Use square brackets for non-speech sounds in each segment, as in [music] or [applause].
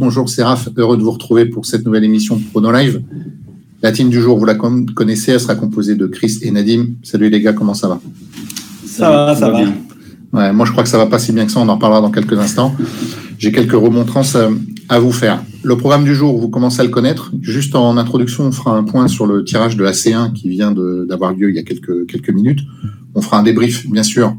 Bonjour, c'est Raph, heureux de vous retrouver pour cette nouvelle émission de Prono Live. La team du jour, vous la connaissez, elle sera composée de Chris et Nadim. Salut les gars, comment ça va? Ça va, ça, va. Bien. Ouais, moi je crois que ça va pas si bien que ça, on en reparlera dans quelques instants. J'ai quelques remontrances à vous faire. Le programme du jour, vous commencez à le connaître. Juste en introduction, on fera un point sur le tirage de la C1 qui vient d'avoir lieu il y a quelques, quelques minutes. On fera un débrief, bien sûr,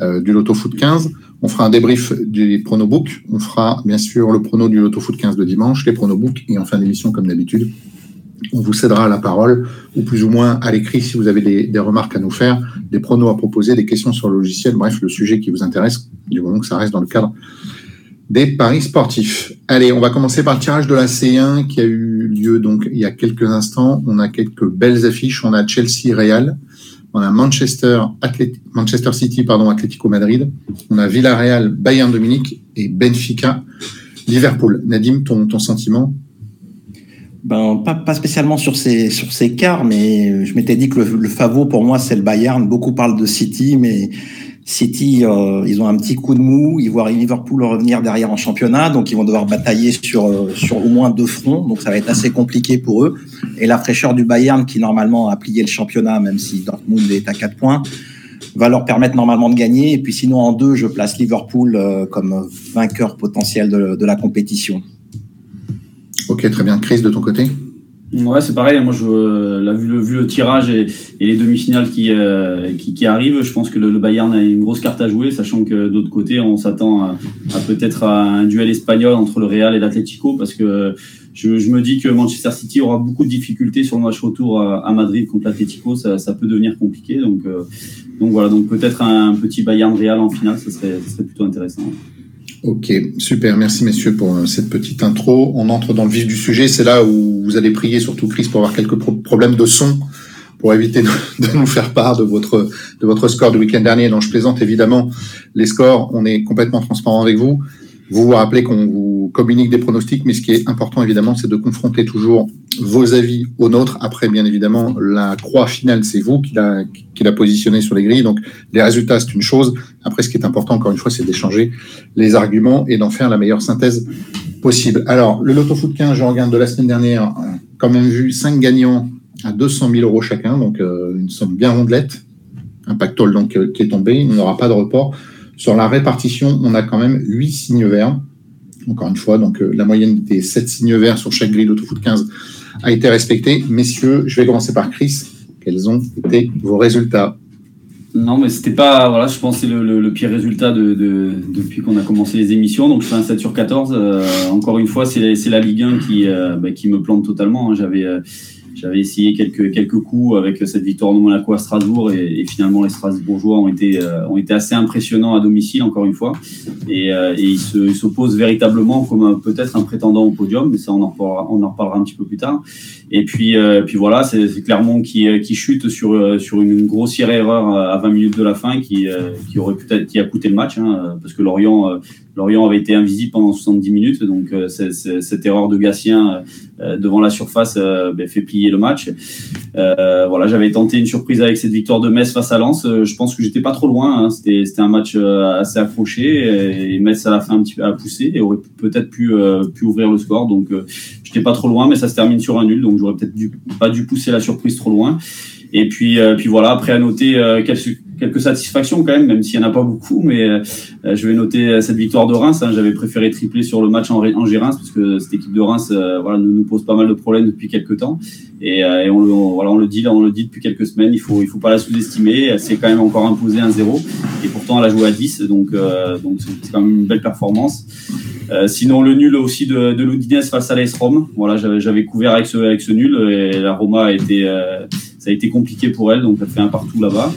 euh, du Loto Foot 15. On fera un débrief du pronobook. On fera bien sûr le prono du Loto Foot 15 de dimanche, les pronobooks et en fin d'émission, comme d'habitude, on vous cédera la parole ou plus ou moins à l'écrit si vous avez des, remarques à nous faire, des pronos à proposer, des questions sur le logiciel, bref, le sujet qui vous intéresse, du moment que ça reste dans le cadre des paris sportifs. Allez, on va commencer par le tirage de la C1 qui a eu lieu donc il y a quelques instants. On a quelques belles affiches. On a Chelsea Real, on a Manchester, City, pardon, Atlético Madrid. On a Villarreal, Bayern Dominique et Benfica, Liverpool. Nadim, ton, ton sentiment? Ben, pas, spécialement sur ces, sur quarts, mais je m'étais dit que le, le favori pour moi, c'est le Bayern. Beaucoup parlent de City, mais City, euh, ils ont un petit coup de mou. Ils voient Liverpool revenir derrière en championnat, donc ils vont devoir batailler sur euh, sur au moins deux fronts. Donc ça va être assez compliqué pour eux. Et la fraîcheur du Bayern, qui normalement a plié le championnat, même si Dortmund est à quatre points, va leur permettre normalement de gagner. Et puis sinon en deux, je place Liverpool euh, comme vainqueur potentiel de, de la compétition. Ok, très bien. Chris, de ton côté? Ouais, c'est pareil. Moi, je, euh, vu, le, vu le tirage et, les demi-finales qui, euh, qui, qui, arrivent, je pense que le, Bayern a une grosse carte à jouer, sachant que d'autre côté, on s'attend à, peut-être à un duel espagnol entre le Real et l'Atlético, parce que je, je, me dis que Manchester City aura beaucoup de difficultés sur le match retour à, Madrid contre l'Atlético. Ça, ça, peut devenir compliqué. Donc, euh, donc voilà. Donc peut-être un petit Bayern Real en finale, ça serait, ça serait plutôt intéressant. Ok, super. Merci messieurs pour euh, cette petite intro. On entre dans le vif du sujet. C'est là où vous allez prier, surtout Chris, pour avoir quelques problèmes de son, pour éviter de, nous faire part de votre de votre score du week-end dernier. Donc je plaisante évidemment les scores. On est complètement transparent avec vous. Vous vous rappelez qu'on vous communique des pronostics, mais ce qui est important évidemment, c'est de confronter toujours vos avis aux nôtres. Après, bien évidemment, la croix finale, c'est vous qui l'a qui sur les grilles. Donc, les résultats, c'est une chose. Après, ce qui est important, encore une fois, c'est d'échanger les arguments et d'en faire la meilleure synthèse possible. Alors, le Loto Foot 15, je regarde de la semaine dernière, quand même vu 5 gagnants à 200 000 euros chacun, donc euh, une somme bien rondelette. Un pactole donc euh, qui est tombé, il n'y aura pas de report. Sur la répartition, on a quand même 8 signes verts. Encore une fois, donc euh, la moyenne des 7 signes verts sur chaque grille d'autofoot 15 a été respectée. Messieurs, je vais commencer par Chris. Quels ont été vos résultats? Non, mais c'était pas. Voilà, je pense que c'est le, pire résultat de, depuis qu'on a commencé les émissions. Donc, je fais un 7 sur 14. Euh, encore une fois, c'est la Ligue 1 qui, euh, bah, qui me plante totalement. Hein. J'avais. J'avais essayé quelques, quelques coups avec cette victoire de Monaco à Strasbourg et, finalement les Strasbourgeois ont été, euh, ont été assez impressionnants à domicile encore une fois. Et, euh, ils s'opposent véritablement comme peut-être un prétendant au podium mais ça on en reparlera, on en reparlera un petit peu plus tard. Et puis, euh, puis voilà c'est Clermont qui, qui chute sur, sur une grossière erreur à 20 minutes de la fin qui, qui aurait qui a coûté le match hein, parce que Lorient Lorient avait été invisible pendant 70 minutes, donc euh, cette erreur de Gatien euh, devant la surface euh, ben, fait plier le match. voilà, j'avais tenté une surprise avec cette victoire de Metz face à Lens. je pense que j'étais pas trop loin. Hein. C'était un match assez accroché et, Metz à la fin un petit peu et aurait peut-être pu, pu ouvrir le score. Donc j'étais pas trop loin, mais ça se termine sur un nul, donc j'aurais peut-être pas dû pousser la surprise trop loin. Et puis, puis voilà, après à noter quelques, quelques satisfactions quand même, même s'il n'y en a pas beaucoup. Mais euh, je vais noter euh, cette victoire de Reims. Hein. J'avais préféré tripler sur le match en, Gérins parce que cette équipe de Reims euh, voilà, nous, pose pas mal de problèmes depuis quelques temps. Et, on, le, voilà, on le dit, on le dit depuis quelques semaines. Il faut, il faut pas la sous-estimer. Elle s'est quand même encore imposée 1-0 et pourtant elle a joué à 10. Donc, donc c'est quand même une belle performance. sinon, le nul aussi de, de face à l'AS Rome. Voilà, j'avais couvert avec ce, avec ce nul et la Roma a été, ça a été compliqué pour elle, donc elle fait un partout là-bas.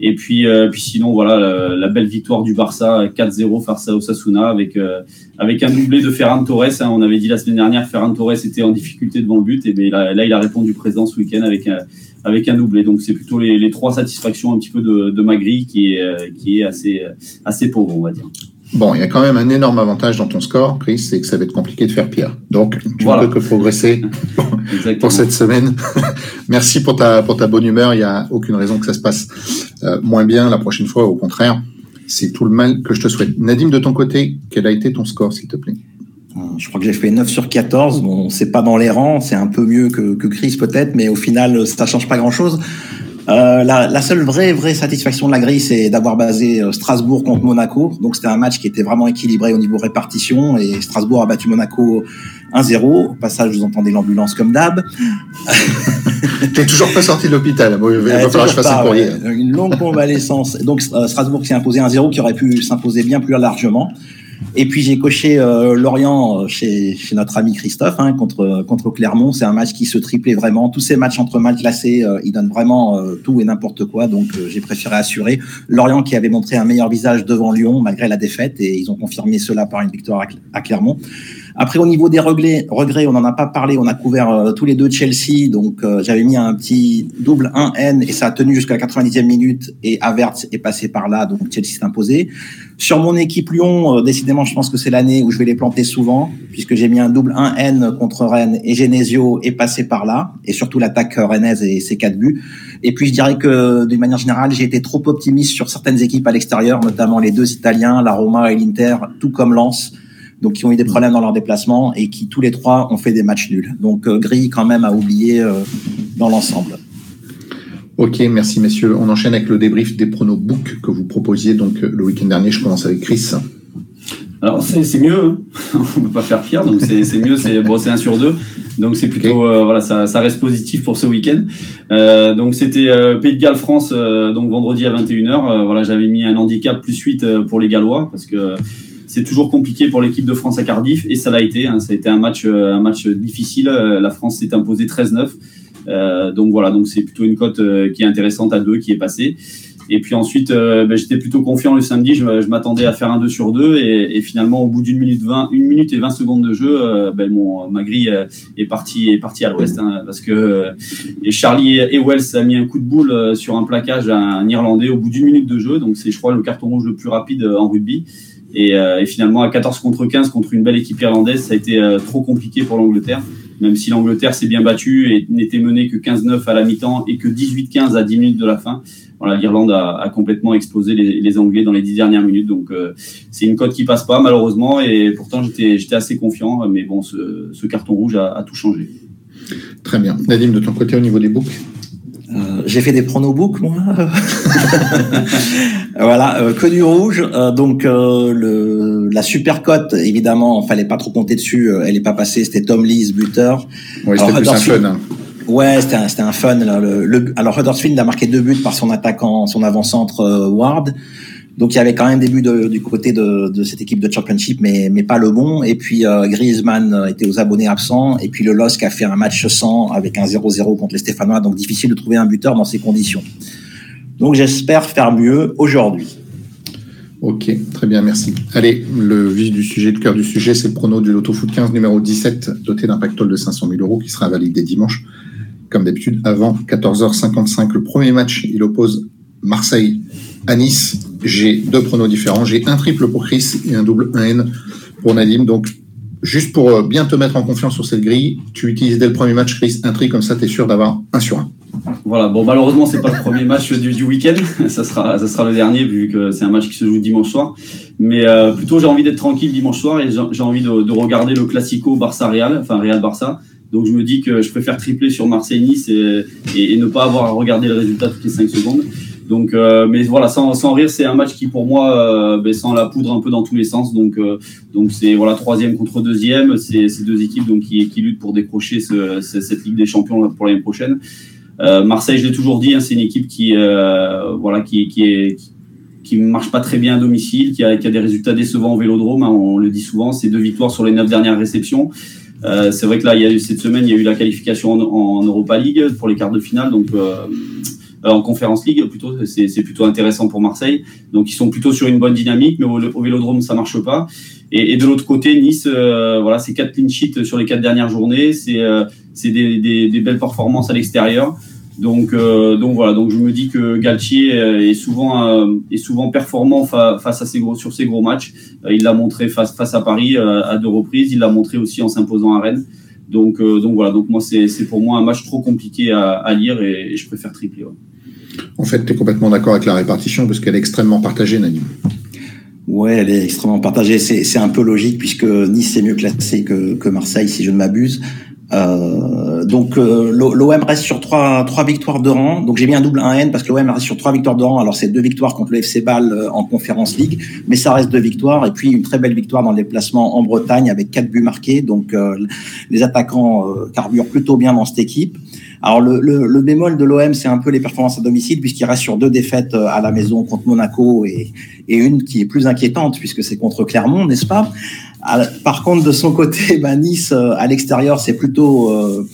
Et puis, euh, puis sinon, voilà, la, belle victoire du Barça 4-0 face à Osasuna avec, euh, avec un doublé de Ferran Torres. Hein. on avait dit la semaine dernière Ferran Torres était en difficulté devant le but. Et bien là, là, il a répondu présent ce week-end avec un, avec un doublé. Donc, c'est plutôt les, les, trois satisfactions un petit peu de, de Magri qui est, euh, qui est assez, assez pauvre, on va dire. Bon, il y a quand même un énorme avantage dans ton score, Chris, c'est que ça va être compliqué de faire pire. Donc, tu ne peux que progresser [laughs] pour cette semaine. [laughs] Merci pour ta, pour ta bonne humeur. Il n'y a aucune raison que ça se passe euh, moins bien la prochaine fois. Au contraire, c'est tout le mal que je te souhaite. Nadim, de ton côté, quel a été ton score, s'il te plaît? Je crois que j'ai fait 9 sur 14. Bon, c'est pas dans les rangs, c'est un peu mieux que, que Chris peut-être, mais au final, ça change pas grand-chose. Euh, la, la, seule vraie vraie satisfaction de la grille, c'est d'avoir basé euh, Strasbourg contre Monaco. Donc c'était un match qui était vraiment équilibré au niveau répartition et Strasbourg a battu Monaco 1-0. Au passage, vous entendez l'ambulance comme d'hab. [laughs] T'es toujours pas sorti de l'hôpital. Bon, il va falloir que je fasse un courrier. Une longue convalescence. Donc Strasbourg s'est imposé 1-0, qui aurait pu s'imposer bien plus largement. Et puis j'ai coché euh, Lorient euh, chez, notre ami Christophe hein, contre contre Clermont. C'est un match qui se triplait vraiment. Tous ces matchs entre mal classés, euh, ils donnent vraiment tout et n'importe quoi. Donc j'ai préféré assurer Lorient qui avait montré un meilleur visage devant Lyon malgré la défaite et ils ont confirmé cela par une victoire à Clermont. Après, au niveau des regrets, on n'en a pas parlé. On a couvert euh, tous les deux Chelsea. Donc, euh, j'avais mis un petit double 1N et ça a tenu jusqu'à la 90e minute. Et Avertz est passé par là. Donc, Chelsea s'est imposé. Sur mon équipe Lyon, euh, décidément, je pense que c'est l'année où je vais les planter souvent, puisque j'ai mis un double 1N contre Rennes et Genesio est passé par là. Et surtout l'attaque rennaise et ses quatre buts. Et puis, je dirais que d'une manière générale, j'ai été trop optimiste sur certaines équipes à l'extérieur, notamment les deux Italiens, la Roma et l'Inter, tout comme Lens donc qui ont eu des problèmes dans leur déplacement et qui tous les trois ont fait des matchs nuls. Donc euh, Gris quand même à oublier euh, dans l'ensemble. Ok, merci messieurs. On enchaîne avec le débrief des pronos book que vous proposiez donc le week-end dernier. Je commence avec Chris. Alors c'est mieux, hein. [laughs] on ne peut pas faire pire, donc c'est mieux, c'est bon, c'est un sur deux, donc c'est plutôt euh, voilà, ça, ça, reste positif pour ce week-end. Euh, donc c'était euh, Pays de Galles France, donc vendredi à 21h. voilà, j'avais mis un handicap plus 8 pour les Gallois parce que c'est toujours compliqué pour l'équipe de France à Cardiff et ça l'a été. Hein. ça a été un match, euh, un match difficile. Euh, la France s'est imposée 13-9. Euh, donc voilà, donc c'est plutôt une cote qui est intéressante à 2 qui est passée. Et puis ensuite, ben, j'étais plutôt confiant le samedi. Je, m'attendais à faire un 2 sur 2 et, finalement, au bout d'une minute 20, une minute et 20 secondes de jeu, ben, mon, ma grille est partie est partie à l'ouest hein, parce que et Charlie Wells a mis un coup de boule sur un plaquage à un Irlandais au bout d'une minute de jeu. Donc c'est, je crois, le carton rouge le plus rapide en rugby. Euh, et, finalement, à 14 contre 15 contre une belle équipe irlandaise, ça a été euh, trop compliqué pour l'Angleterre. Même si l'Angleterre s'est bien battue et n'était menée que 15-9 à la mi-temps et que 18-15 à 10 minutes de la fin, voilà, l'Irlande a, complètement explosé les, Anglais dans les 10 dernières minutes. Donc, euh, c'est une cote qui passe pas, malheureusement. Et pourtant, j'étais assez confiant. Mais bon, ce, carton rouge a, tout changé. Très bien. Nadim, de ton côté, au niveau des books? J'ai fait des pronobooks moi. [laughs] voilà, euh, que du rouge. Euh, donc le, la super cote, évidemment, fallait pas trop compter dessus. elle est pas passée. C'était Tom Lees buteur. Ouais, c'était plus un fun. Hein. Ouais, c'était un, un, fun. Le, le, alors Huddersfield a marqué deux buts par son attaquant, son avant-centre Ward. Donc il y avait quand même des buts du côté de, cette équipe de championship, mais, mais pas le bon. Et puis euh, Griezmann était aux abonnés absents. Et puis le LOSC a fait un match sans avec un 0-0 contre les Stéphanois. Donc difficile de trouver un buteur dans ces conditions. Donc j'espère faire mieux aujourd'hui. Ok, très bien, merci. Allez, le vif du sujet, le cœur du sujet, c'est le prono du Loto Foot 15 numéro 17, doté d'un pactole de 500 000 euros qui sera validé dimanche, comme d'habitude, avant 14h55. Le premier match, il oppose Marseille à Nice. J'ai deux pronos différents. J'ai un triple pour Chris et un double 1N pour Nadim. Donc, juste pour euh, bien te mettre en confiance sur cette grille, tu utilises dès le premier match, Chris, un tri, comme ça, tu es sûr d'avoir un sur un. Voilà, bon, malheureusement, c'est pas le premier match du, week-end. [laughs] Ça sera, ça sera le dernier, vu que c'est un match qui se joue dimanche soir. Mais euh, plutôt, j'ai envie d'être tranquille dimanche soir et j'ai envie de, regarder le Classico Barça-Real, enfin Real-Barça. Donc, je me dis que je préfère tripler sur Marseille-Nice et, et, ne pas avoir à regarder le résultat toutes les 5 secondes. Donc, euh, mais voilà, sans, sans rire, c'est un match qui pour moi euh, ben, sent la poudre un peu dans tous les sens. Donc, euh, donc c'est voilà troisième contre deuxième, c'est ces deux équipes donc qui, qui luttent pour décrocher ce, cette Ligue des Champions pour l'année prochaine. Euh, Marseille, je l'ai toujours dit, hein, c'est une équipe qui voilà qui, qui qui, marche pas très bien à domicile, qui a, qui a des résultats décevants au Vélodrome. Hein, on le dit souvent, c'est deux victoires sur les neuf dernières réceptions. Euh, c'est vrai que là, il y a eu, cette semaine, il y a eu la qualification en, en Europa League pour les quarts de finale. Donc, euh, euh, en Conférence League plutôt c'est plutôt intéressant pour Marseille. Donc ils sont plutôt sur une bonne dynamique mais au, Vélodrome ça marche pas. Et, et de l'autre côté Nice euh, voilà c'est quatre clean sheets sur les quatre dernières journées. C'est euh, des, des, des, belles performances à l'extérieur. Donc donc voilà. Donc je me dis que Galtier est souvent est souvent performant face à ces gros sur ces gros matchs. Il l'a montré face face à Paris à deux reprises. Il l'a montré aussi en s'imposant à Rennes donc, donc voilà, donc moi c'est pour moi un match trop compliqué à, lire et, je préfère tripler. En fait, tu es complètement d'accord avec la répartition parce qu'elle est extrêmement partagée, Nadim. Ouais, elle est extrêmement partagée. C'est un peu logique puisque Nice est mieux classé que, que Marseille, si je ne m'abuse. Euh, donc euh, l'OM reste sur trois, trois victoires de rang. Donc j'ai mis un double 1N parce que l'OM reste sur trois victoires de rang. Alors c'est deux victoires contre le FC Bâle euh, en Conférence League, mais ça reste deux victoires. Et puis une très belle victoire dans le déplacement en Bretagne avec quatre buts marqués. Donc les attaquants carburent plutôt bien dans cette équipe. Alors le, le, le bémol de l'OM, c'est un peu les performances à domicile puisqu'il reste sur deux défaites à la maison contre Monaco et, et une qui est plus inquiétante puisque c'est contre Clermont, n'est-ce pas? Par contre, de son côté, [laughs] bah, Nice euh, à l'extérieur, c'est plutôt euh,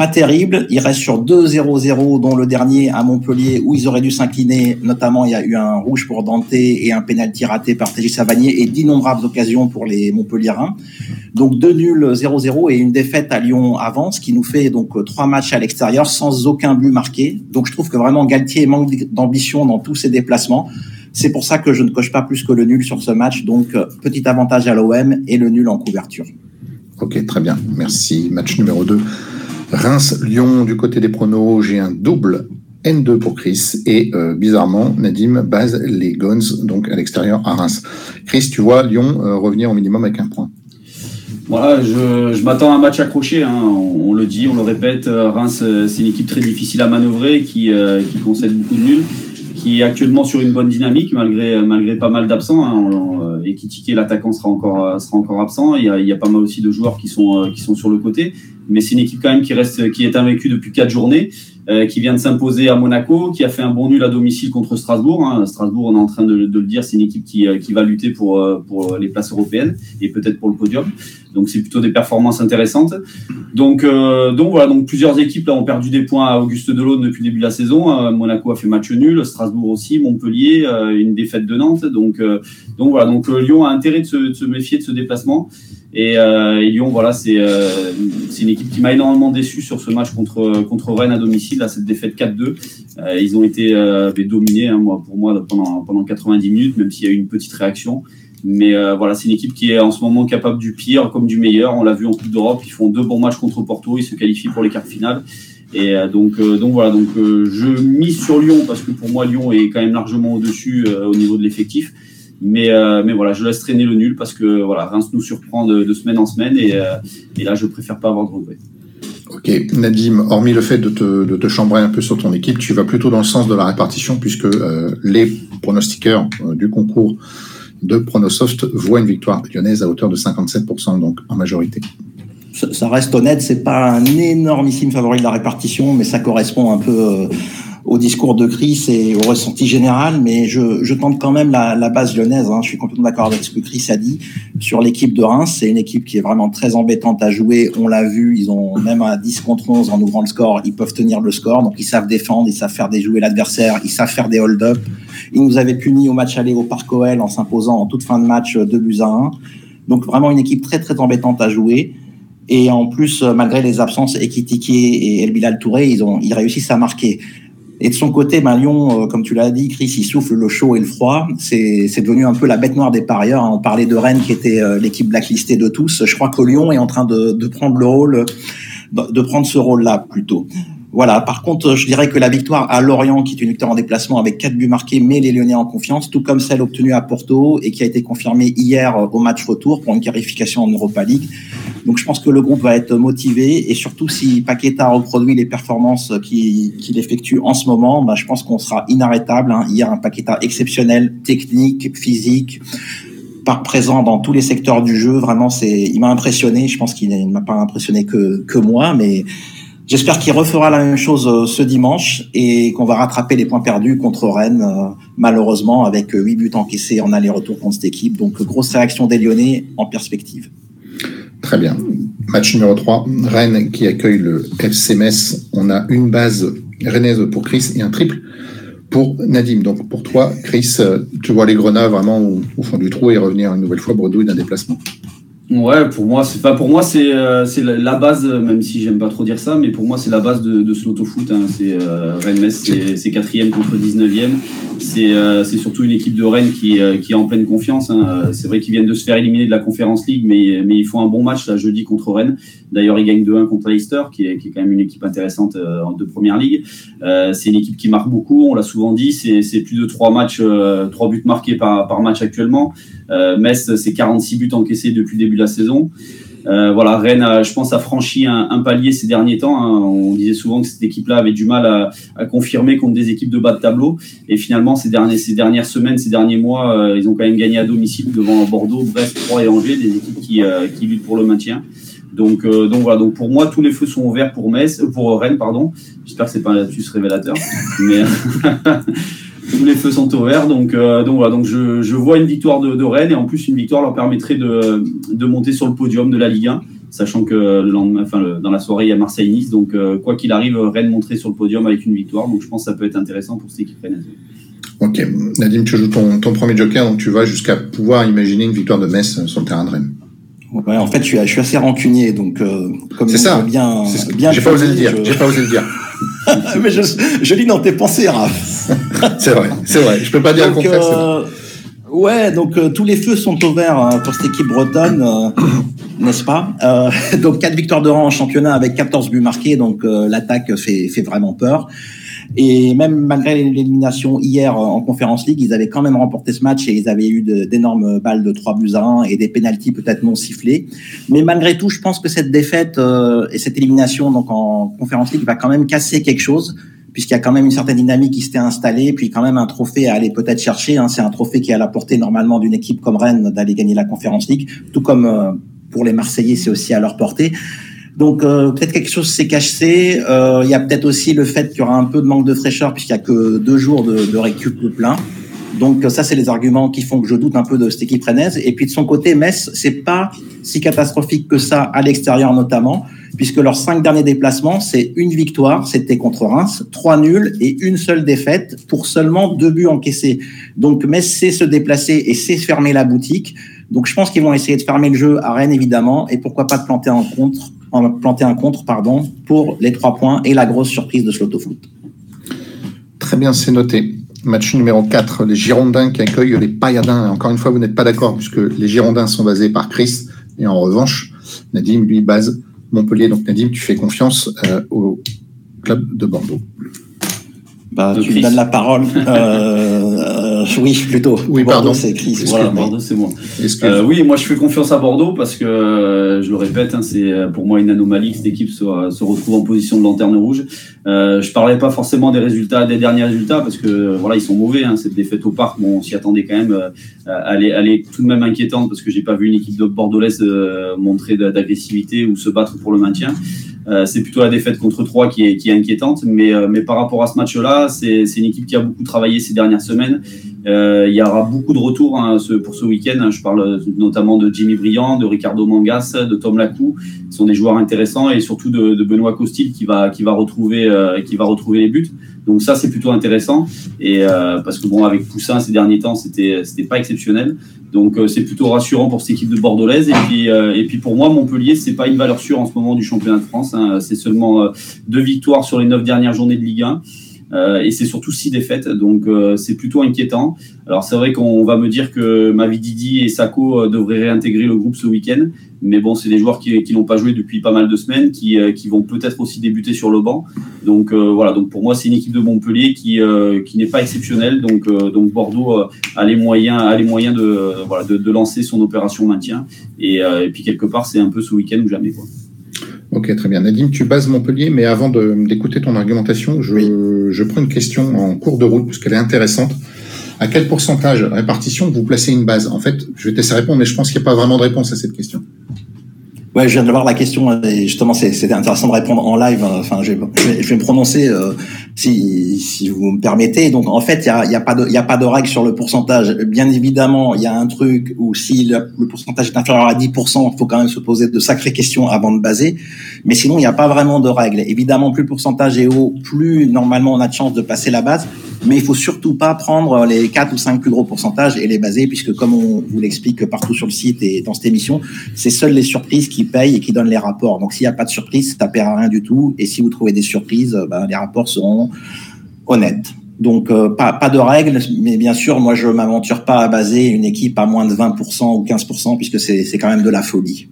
pas terrible. Il reste sur 2-0-0, dont le dernier à Montpellier, où ils auraient dû s'incliner. Notamment, il y a eu un rouge pour Dante et un pénalty raté par Tégis Savanier et d'innombrables occasions pour les Montpelliérains. Donc deux nuls 0-0 et une défaite à Lyon avant, ce qui nous fait donc trois matchs à l'extérieur sans aucun but marqué. Donc je trouve que vraiment Galtier manque d'ambition dans tous ses déplacements. C'est pour ça que je ne coche pas plus que le nul sur ce match. Donc, petit avantage à l'OM et le nul en couverture. Ok, très bien. Merci. Match numéro 2. Reims-Lyon du côté des pronos. J'ai un double N2 pour Chris et euh, bizarrement Nadim base les Guns donc à l'extérieur à Reims. Chris, tu vois Lyon euh, revenir au minimum avec un point. Voilà, je, m'attends à un match accroché. Hein. On, le dit, on le répète. Reims, c'est une équipe très difficile à manœuvrer qui, qui concède beaucoup de nuls qui est actuellement sur une bonne dynamique malgré malgré pas mal d'absents. Hein. Et qui l'attaquant sera encore sera encore absent. Il y, a, il y, a, pas mal aussi de joueurs qui sont euh, qui sont sur le côté, mais c'est une équipe quand même qui reste qui est invaincue depuis quatre journées. Euh, qui vient de s'imposer à Monaco, qui a fait un bon nul à domicile contre Strasbourg. Hein. Strasbourg, on est en train de, le dire, c'est une équipe qui, euh, qui va lutter pour, euh, pour les places européennes et peut-être pour le podium. Donc c'est plutôt des performances intéressantes. Donc, donc voilà, donc plusieurs équipes ont perdu des points à Auguste Delaune depuis le début de la saison. Monaco a fait match nul, Strasbourg aussi, Montpellier, une défaite de Nantes. Donc, donc voilà, donc Lyon a intérêt de se méfier de ce déplacement. Et, euh, Lyon, voilà, c'est euh, une équipe qui m'a énormément déçu sur ce match contre, contre Rennes à domicile, à cette défaite 4-2. Euh, ils ont été euh, dominés, hein, moi, pour moi, pendant, pendant 90 minutes, même s'il y a eu une petite réaction. Mais euh, voilà, c'est une équipe qui est en ce moment capable du pire comme du meilleur. On l'a vu en Coupe d'Europe, ils font deux bons matchs contre Porto, ils se qualifient pour les quarts finales. Et donc, donc voilà, donc je mise sur Lyon parce que pour moi Lyon est quand même largement au-dessus au niveau de l'effectif. Mais, euh, mais voilà, je laisse traîner le nul parce que voilà, Reims nous surprend de, semaine en semaine et, euh, et, là, je préfère pas avoir de regrets. Ok, Nadim, hormis le fait de te, de te, chambrer un peu sur ton équipe, tu vas plutôt dans le sens de la répartition puisque euh, les pronostiqueurs du concours de Pronosoft voient une victoire lyonnaise à hauteur de 57%, donc en majorité. Ça, reste honnête, c'est pas un énormissime favori de la répartition, mais ça correspond un peu au discours de Chris et au ressenti général, mais je, tente quand même la, base lyonnaise. Hein. Je suis complètement d'accord avec ce que Chris a dit sur l'équipe de Reims. C'est une équipe qui est vraiment très embêtante à jouer. On l'a vu, ils ont même à 10 contre 11 en ouvrant le score, ils peuvent tenir le score. Donc ils savent défendre, ils savent faire déjouer l'adversaire, ils savent faire des hold-up. Ils nous avaient punis au match aller au Parc OL en s'imposant en toute fin de match 2 buts à 1. Donc vraiment une équipe très très embêtante à jouer. Et en plus, malgré les absences, Ekitike et El Bilal Touré, ils, ont, ils réussissent à marquer. Et de son côté, ben, Lyon, euh, comme tu l'as dit, Chris, il souffle le chaud et le froid. C'est devenu un peu la bête noire des parieurs. Hein. On parlait de Rennes qui était euh, l'équipe blacklistée de tous. Je crois que Lyon est en train de, de prendre le rôle, de prendre ce rôle-là plutôt. Voilà. Par contre, je dirais que la victoire à Lorient, qui est une victoire en déplacement avec quatre buts marqués, met les Lyonnais en confiance, tout comme celle obtenue à Porto et qui a été confirmée hier euh, au match retour pour une qualification en Europa League. Donc, je pense que le groupe va être motivé et surtout si Paqueta reproduit les performances qu'il effectue en ce moment, bah, je pense qu'on sera inarrêtable. Hein. Hier, un Paqueta exceptionnel, technique, physique par présent dans tous les secteurs du jeu. Vraiment, c'est, il m'a impressionné. Je pense qu'il ne m'a pas impressionné que, que moi, mais J'espère qu'il refera la même chose euh, ce dimanche et qu'on va rattraper les points perdus contre Rennes, euh, malheureusement, avec euh, huit buts encaissés en aller-retour contre cette équipe. Donc, grosse réaction des Lyonnais en perspective. Très bien. Match numéro 3, Rennes qui accueille le FC Metz. On a une base rennaise pour Chris et un triple pour Nadim. Donc pour toi, Chris, tu vois les Grenats vraiment au, fond du trou et revenir une nouvelle fois bredouille d'un déplacement Ouais, pour moi, c'est pas pour moi, c'est euh, c'est la base, même si j'aime pas trop dire ça, mais pour moi, c'est la base de, de ce loto-foot. Hein. C'est euh, Rennes-Metz, c'est quatrième contre 19e. C'est euh, c'est surtout une équipe de Rennes qui, qui est en pleine confiance. Hein. C'est vrai qu'ils viennent de se faire éliminer de la Conference League, mais mais ils font un bon match là jeudi contre Rennes. D'ailleurs, ils gagnent 2-1 contre Leicester, qui est, qui est quand même une équipe intéressante en de première ligue. c'est une équipe qui marque beaucoup. On l'a souvent dit, c'est c'est plus de trois matchs, trois buts marqués par par match actuellement. Metz, c'est 46 buts encaissés depuis le début la saison. Euh, voilà, Rennes, a, je pense, a franchi un, palier ces derniers temps. Hein. On disait souvent que cette équipe-là avait du mal à, confirmer contre des équipes de bas de tableau. Et finalement, ces, derniers, ces dernières semaines, ces derniers mois, euh, ils ont quand même gagné à domicile devant Bordeaux, Brest, Troyes et Angers, des équipes qui, euh, qui luttent pour le maintien. Donc, donc voilà. Donc pour moi, tous les feux sont ouverts pour Metz, pour Rennes, pardon. J'espère que c'est pas un lapsus révélateur, mais [laughs] tous les feux sont ouverts. Donc, euh, donc voilà, donc je, je, vois une victoire de, de, Rennes et en plus une victoire leur permettrait de, de, monter sur le podium de la Ligue 1, sachant que le lendemain, enfin, dans la soirée, il y a Marseille-Nice. Donc euh, quoi qu'il arrive, Rennes montrer sur le podium avec une victoire. Donc je pense que ça peut être intéressant pour cette équipe rennaise. Ok, Nadim, tu joues ton, ton premier joker, donc tu vas jusqu'à pouvoir imaginer une victoire de Metz sur le terrain de Rennes. Ouais, en fait, je suis, je suis assez rancunier, donc euh, comme c'est ça. Bien, bien. J'ai pas osé le dire. J'ai pas osé le dire. [laughs] Mais je, je lis dans tes pensées, Raph. c'est vrai, c'est vrai. Je peux pas dire le contraire. Euh, ouais, donc euh, tous les feux sont ouverts hein, pour cette équipe bretonne, euh, n'est-ce pas? [laughs] Donc quatre victoires de rang en championnat avec 14 buts marqués, donc l'attaque fait, fait vraiment peur. Et même malgré l'élimination hier en Conférence League, ils avaient quand même remporté ce match et ils avaient eu d'énormes balles de 3 buts à 1 et des pénalties peut-être non sifflés. Mais malgré tout, je pense que cette défaite euh, et cette élimination donc en Conférence League va quand même casser quelque chose puisqu'il y a quand même une certaine dynamique qui s'était installée, puis quand même un trophée à aller peut-être chercher. Hein. C'est un trophée qui est à la portée normalement d'une équipe comme Rennes d'aller gagner la Conférence League, tout comme euh, pour les Marseillais, c'est aussi à leur portée. Donc euh, peut-être quelque chose s'est caché. Euh, il y a peut-être aussi le fait qu'il y aura un peu de manque de fraîcheur puisqu'il y a que deux jours de, de récup plein. Donc ça, c'est les arguments qui font que je doute un peu de cette équipe rennaise. Et puis de son côté, Metz, c'est pas si catastrophique que ça à l'extérieur notamment, puisque leurs cinq derniers déplacements, c'est une victoire, c'était contre Reims, trois nuls et une seule défaite pour seulement deux buts encaissés. Donc Metz sait se déplacer et sait fermer la boutique. Donc je pense qu'ils vont essayer de fermer le jeu à Rennes évidemment, et pourquoi pas de planter un contre, planter un contre pardon, pour les trois points et la grosse surprise de ce foot. Très bien, c'est noté. Match numéro 4, les Girondins qui accueillent les Payadins. Encore une fois, vous n'êtes pas d'accord puisque les Girondins sont basés par Chris et en revanche, Nadim lui base Montpellier. Donc Nadim, tu fais confiance euh, au club de Bordeaux. Bah, tu lui donnes la parole. [laughs] Euh, euh, oui, plutôt. Oui, pardon. C'est Chris. Voilà, Bordeaux, c'est moi. Euh, oui, moi, je fais confiance à Bordeaux parce que, euh, je le répète, hein, c'est pour moi une anomalie que cette équipe soit, se retrouve en position de lanterne rouge. Euh, je parlais pas forcément des résultats, des derniers résultats, parce que voilà, ils sont mauvais. Hein, cette défaite au parc, bon, on s'y attendait quand même. Euh, elle, est, elle est tout de même inquiétante parce que j'ai pas vu une équipe de bordelaise montrer d'agressivité ou se battre pour le maintien. Euh, c'est plutôt la défaite contre 3 qui est, qui est inquiétante. Mais, euh, mais par rapport à ce match-là, c'est une équipe qui a beaucoup travaillé ces dernières semaines. Euh, il y aura beaucoup de retours hein, ce, pour ce week-end. Je parle notamment de Jimmy Briand, de Ricardo Mangas, de Tom Lacou. Ce sont des joueurs intéressants et surtout de, de Benoît Costil qui va, qui, va retrouver, qui va retrouver les buts. Donc ça, c'est plutôt intéressant. Et parce que bon, avec Poussin ces derniers temps, c'était pas exceptionnel. Donc euh, c'est plutôt rassurant pour cette équipe de bordelaise. Et puis, euh, et puis pour moi, Montpellier, c'est pas une valeur sûre en ce moment du championnat de France. Hein. C'est seulement euh, deux victoires sur les neuf dernières journées de Ligue 1. Euh, et c'est surtout six défaites, donc euh, c'est plutôt inquiétant. Alors c'est vrai qu'on va me dire que Mavididi et Sako devraient réintégrer le groupe ce week-end, mais bon, c'est des joueurs qui, qui n'ont pas joué depuis pas mal de semaines, qui, qui vont peut-être aussi débuter sur le banc. Donc voilà, donc pour moi c'est une équipe de Montpellier qui, qui n'est pas exceptionnelle, donc, donc Bordeaux a les moyens, a les moyens de, voilà, de, de lancer son opération maintien. Et, et puis quelque part c'est un peu ce week-end ou jamais quoi. Ok, très bien. Nadine, tu bases Montpellier, mais avant d'écouter ton argumentation, je, je, prends une question en cours de route, puisqu'elle est intéressante. À quel pourcentage répartition vous placez une base? En fait, je vais te laisser répondre, mais je pense qu'il n'y a pas vraiment de réponse à cette question. Ouais, je viens de voir la question et justement c'est intéressant de répondre en live. Enfin, je vais, je vais me prononcer euh, si, si vous me permettez. Donc en fait, il y a, y a pas de y a pas de règle sur le pourcentage. Bien évidemment, il y a un truc où si le, pourcentage est inférieur à 10%, il faut quand même se poser de sacrées questions avant de baser. Mais sinon, il n'y a pas vraiment de règle. Évidemment, plus le pourcentage est haut, plus normalement on a de chance de passer la base. mais il faut surtout pas prendre les quatre ou cinq plus gros pourcentages et les baser, puisque comme on vous l'explique partout sur le site et dans cette émission, c'est seules les surprises qui payent et qui donnent les rapports. Donc s'il n'y a pas de surprise, ça perd à rien du tout. Et si vous trouvez des surprises, ben, les rapports seront honnêtes. Donc euh, pas, pas de règles, mais bien sûr, moi je m'aventure pas à baser une équipe à moins de 20% ou 15%, puisque c'est quand même de la folie.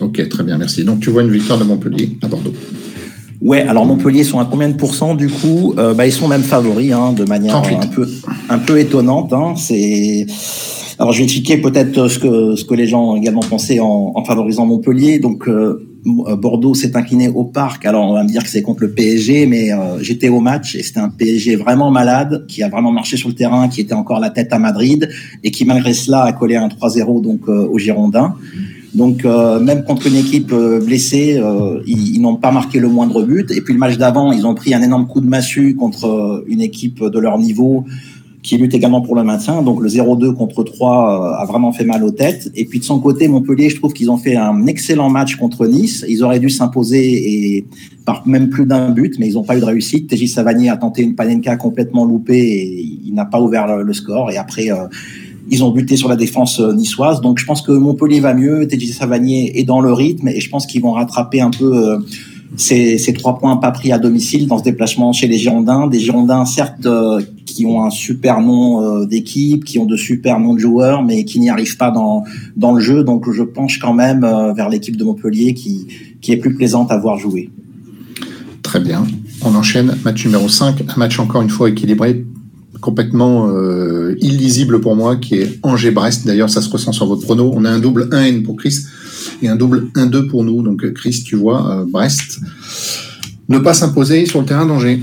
Ok, très bien, merci. Donc tu vois une victoire de Montpellier à Bordeaux. Ouais, alors Montpellier sont à combien de pourcents du coup? Euh, bah, Ils sont même favoris hein, de manière un peu, un peu étonnante. Hein. C'est alors je vais expliquer peut-être ce que ce que les gens ont également pensé en, en favorisant Montpellier. Donc euh, Bordeaux s'est incliné au parc. Alors on va me dire que c'est contre le PSG, mais euh, j'étais au match et c'était un PSG vraiment malade qui a vraiment marché sur le terrain, qui était encore la tête à Madrid et qui malgré cela a collé un 3-0 donc euh, aux Girondins. Donc euh, même contre une équipe euh, blessée, euh, ils, n'ont pas marqué le moindre but. Et puis le match d'avant, ils ont pris un énorme coup de massue contre une équipe de leur niveau qui lutte également pour le maintien. Donc le 0-2 contre 3 a vraiment fait mal aux têtes. Et puis de son côté, Montpellier, je trouve qu'ils ont fait un excellent match contre Nice. Ils auraient dû s'imposer et par même plus d'un but, mais ils n'ont pas eu de réussite. TJ Savani a tenté une panenka complètement loupée et il n'a pas ouvert le, score. Et après, ils ont buté sur la défense euh, niçoise. Donc je pense que Montpellier va mieux. TJ Savanier est dans le rythme et je pense qu'ils vont rattraper un peu euh, ces, ces, trois points pas pris à domicile dans ce déplacement chez les Girondins. Des Girondins, certes, euh, qui ont un super nom d'équipe, qui ont de super noms de joueurs, mais qui n'y arrivent pas dans, dans le jeu. Donc je penche quand même vers l'équipe de Montpellier qui, qui est plus plaisante à voir jouer. Très bien. On enchaîne, match numéro 5, un match encore une fois équilibré complètement euh, illisible pour moi, qui est Angers-Brest. D'ailleurs, ça se ressent sur votre prono. On a un double 1N pour Chris et un double 1-2 pour nous. Donc, Chris, tu vois, euh, Brest ne pas s'imposer sur le terrain d'Angers.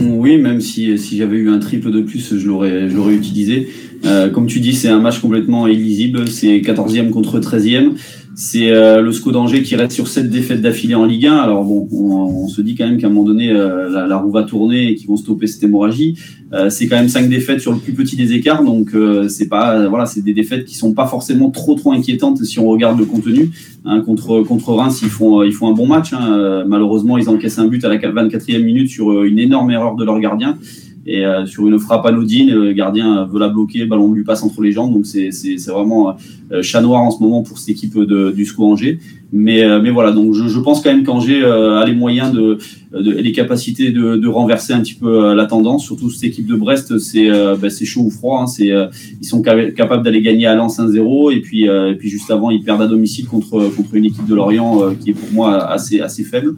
Oui, même si, si j'avais eu un triple de plus, je l'aurais, je l'aurais utilisé. Euh, comme tu dis, c'est un match complètement illisible. C'est 14e contre 13e. C'est euh, le SCO d'Angers qui reste sur sept défaites d'affilée en Ligue 1. Alors bon, on, se dit quand même qu'à un moment donné, euh, la, roue va tourner et qu'ils vont stopper cette hémorragie. Euh, c'est quand même cinq défaites sur le plus petit des écarts, donc c'est pas voilà, c'est des défaites qui sont pas forcément trop trop inquiétantes si on regarde le contenu. Hein, contre contre Reims, ils font ils font un bon match. Hein. Malheureusement, ils encaissent un but à la 24e minute sur une énorme erreur de leur gardien. Et euh, sur une frappe anodine, le gardien veut la bloquer, le ballon lui passe entre les jambes. Donc c'est vraiment euh, chat noir en ce moment pour cette équipe de, du SCO Angers. Mais, euh, mais voilà, donc je, je pense quand même qu'Angers a les moyens de, de, les capacités de, de, renverser un petit peu la tendance. Surtout cette équipe de Brest, c'est bah, chaud ou froid. Hein, c'est ils sont capables d'aller gagner à Lens 1-0 et puis, et puis juste avant ils perdent à domicile contre, contre une équipe de Lorient qui est pour moi assez, assez faible.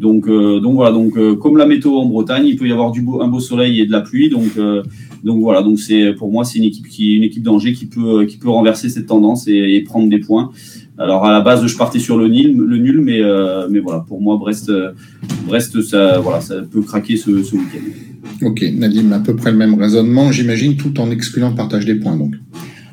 Donc, euh, donc voilà, donc euh, comme la météo en Bretagne, il peut y avoir du beau, un beau soleil et de la pluie. Donc, euh, donc voilà, donc c'est pour moi c'est une équipe qui une équipe d'Angers qui peut qui peut renverser cette tendance et, prendre des points. Alors à la base, je partais sur le nul, le nul, mais mais voilà, pour moi Brest Brest ça voilà ça peut craquer ce, ce week-end. Ok, Nadim, à peu près le même raisonnement, j'imagine, tout en excluant le partage des points donc.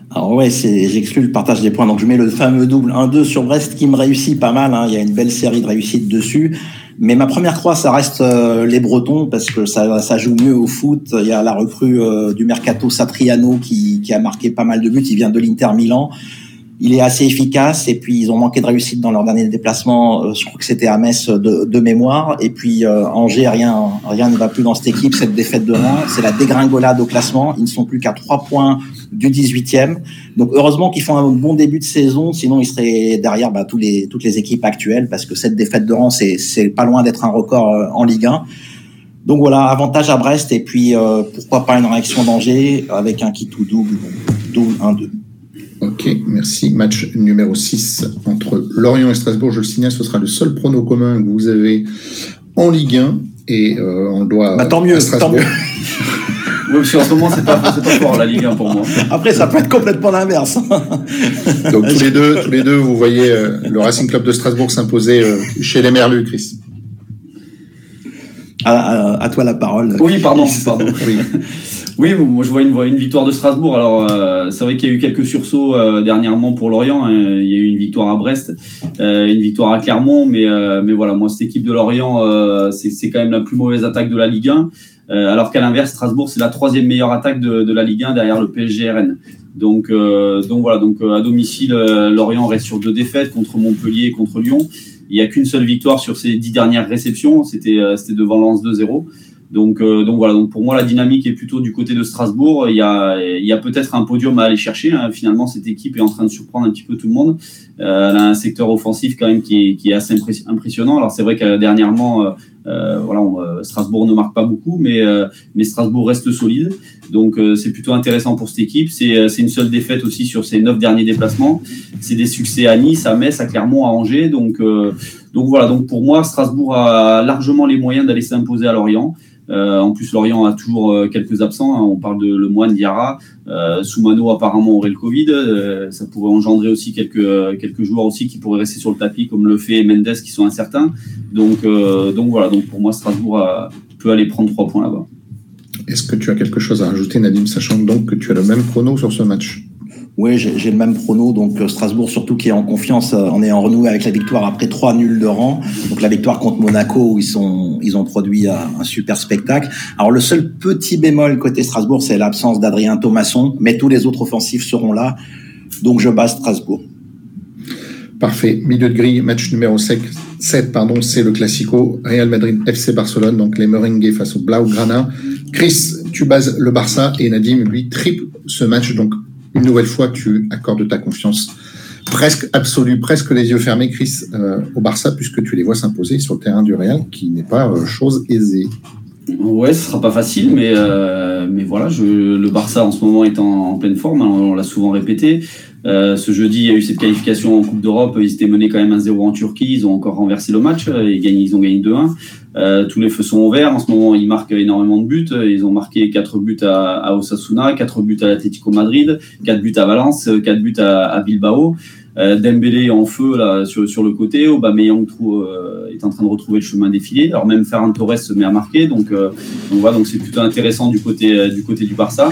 Alors ouais, j'exclus le partage des points, donc je mets le fameux double 1-2 sur Brest qui me réussit pas mal. Hein. Il y a une belle série de réussites dessus. Mais ma première croix, ça reste euh, les Bretons parce que ça, ça, joue mieux au foot. Il y a la recrue euh, du mercato Satriano qui, qui, a marqué pas mal de buts. Il vient de l'Inter Milan. Il est assez efficace et puis ils ont manqué de réussite dans leur dernier déplacement. Euh, je crois que c'était à Metz de, de, mémoire. Et puis Angers, rien, rien ne va plus dans cette équipe. Cette défaite de Reims, c'est la dégringolade au classement. Ils ne sont plus qu'à trois points du 18e. Donc heureusement qu'ils font un bon début de saison, sinon ils seraient derrière bah, tous les, toutes les équipes actuelles, parce que cette défaite de rang, c'est pas loin d'être un record euh, en Ligue 1. Donc voilà, avantage à Brest, et puis euh, pourquoi pas une réaction d'Angers avec un qui tout double, double 1-2. Ok, merci. Match numéro 6 entre Lorient et Strasbourg. Je le signale, ce sera le seul prono commun que vous avez en Ligue 1. Et euh, on doit. Bah, tant mieux, tant mieux. [laughs] Oui, parce qu'en ce moment, c'est pas, pas fort la Ligue 1 pour moi. Après, ça peut être complètement l'inverse. [laughs] Donc tous les deux, tous les deux, vous voyez euh, le Racing Club de Strasbourg s'imposer euh, chez les Merlus, Chris. À, toi la parole. Oui, pardon. pardon. Oui. Oui, moi je vois une, une victoire de Strasbourg. Alors euh, c'est vrai qu'il y a eu quelques sursauts dernièrement pour Lorient. Hein. Il y a eu une victoire à Brest, une victoire à Clermont, mais mais voilà, moi cette équipe de Lorient, c'est quand même la plus mauvaise attaque de la Ligue 1. Euh, alors qu'à l'inverse, Strasbourg, c'est la troisième meilleure attaque de, de, la Ligue 1 derrière le PSG RN. Donc, euh, donc voilà, donc euh, à domicile, Lorient reste sur deux défaites contre Montpellier et contre Lyon. Il n'y a qu'une seule victoire sur ces dix dernières réceptions, c'était c'était devant Lens 2-0. Donc, donc voilà. Donc pour moi, la dynamique est plutôt du côté de Strasbourg. Il y a, il y a peut-être un podium à aller chercher. Hein. Finalement, cette équipe est en train de surprendre un petit peu tout le monde. elle a un secteur offensif quand même qui est, qui est assez impressionnant. Alors c'est vrai que dernièrement, euh, voilà, euh, Strasbourg ne marque pas beaucoup, mais, euh, mais Strasbourg reste solide. Donc c'est plutôt intéressant pour cette équipe. C'est une seule défaite aussi sur ses neuf derniers déplacements. C'est des succès à Nice, à Metz, à Clermont, à Angers. Donc, donc voilà, donc pour moi, Strasbourg a largement les moyens d'aller s'imposer à Lorient. Euh, en plus, Lorient a toujours euh, quelques absents. Hein. On parle de Le Moine, Diarra. Euh, Soumano apparemment aurait le Covid. Ça pourrait engendrer aussi quelques, quelques joueurs aussi qui pourraient rester sur le tapis, comme Le Fait Mendes, qui sont incertains. Donc, donc voilà. Donc pour moi, Strasbourg peut aller prendre trois points là-bas. Est-ce que tu as quelque chose à rajouter, Nadim, sachant donc que tu as le même chrono sur ce match? Oui, j'ai le même prono. Donc euh, Strasbourg surtout qui est en confiance euh, en ayant renoué avec la victoire après trois nuls de rang. Donc la victoire contre Monaco où ils sont ils ont produit un, super spectacle. Alors le seul petit bémol côté Strasbourg, c'est l'absence d'Adrien Thomasson, mais tous les autres offensifs seront là. Donc je base Strasbourg. Parfait. Milieu de grille, match numéro 7, pardon, c'est le Classico Real Madrid FC Barcelone, donc les Merengues face au Blaugrana. Chris, tu bases le Barça et Nadim, lui, triple ce match, donc une nouvelle fois, tu accordes ta confiance presque absolue, presque les yeux fermés, Chris, euh, au Barça, puisque tu les vois s'imposer sur le terrain du Real, qui n'est pas euh, chose aisée. Ouais, ce sera pas facile, mais, euh, mais voilà, le Barça en ce moment est en, pleine forme, on l'a souvent répété. Ce jeudi, il y a eu cette qualification en Coupe d'Europe, ils étaient menés quand même 1-0 en Turquie, ils ont encore renversé le match, et gagné, ils ont gagné 2-1. Euh, tous les feux sont ouverts. En ce moment, ils marquent énormément de buts. Ils ont marqué 4 buts à, Osasuna, 4 buts à l'Atlético Madrid, 4 buts à Valence, 4 buts à, Bilbao. Euh, Dembélé en feu là sur, le côté. Aubameyang euh, est en train de retrouver le chemin défilé. Alors même Ferran Torres se met à marquer. Donc, euh, donc voilà, donc c'est plutôt intéressant du côté du côté du Barça.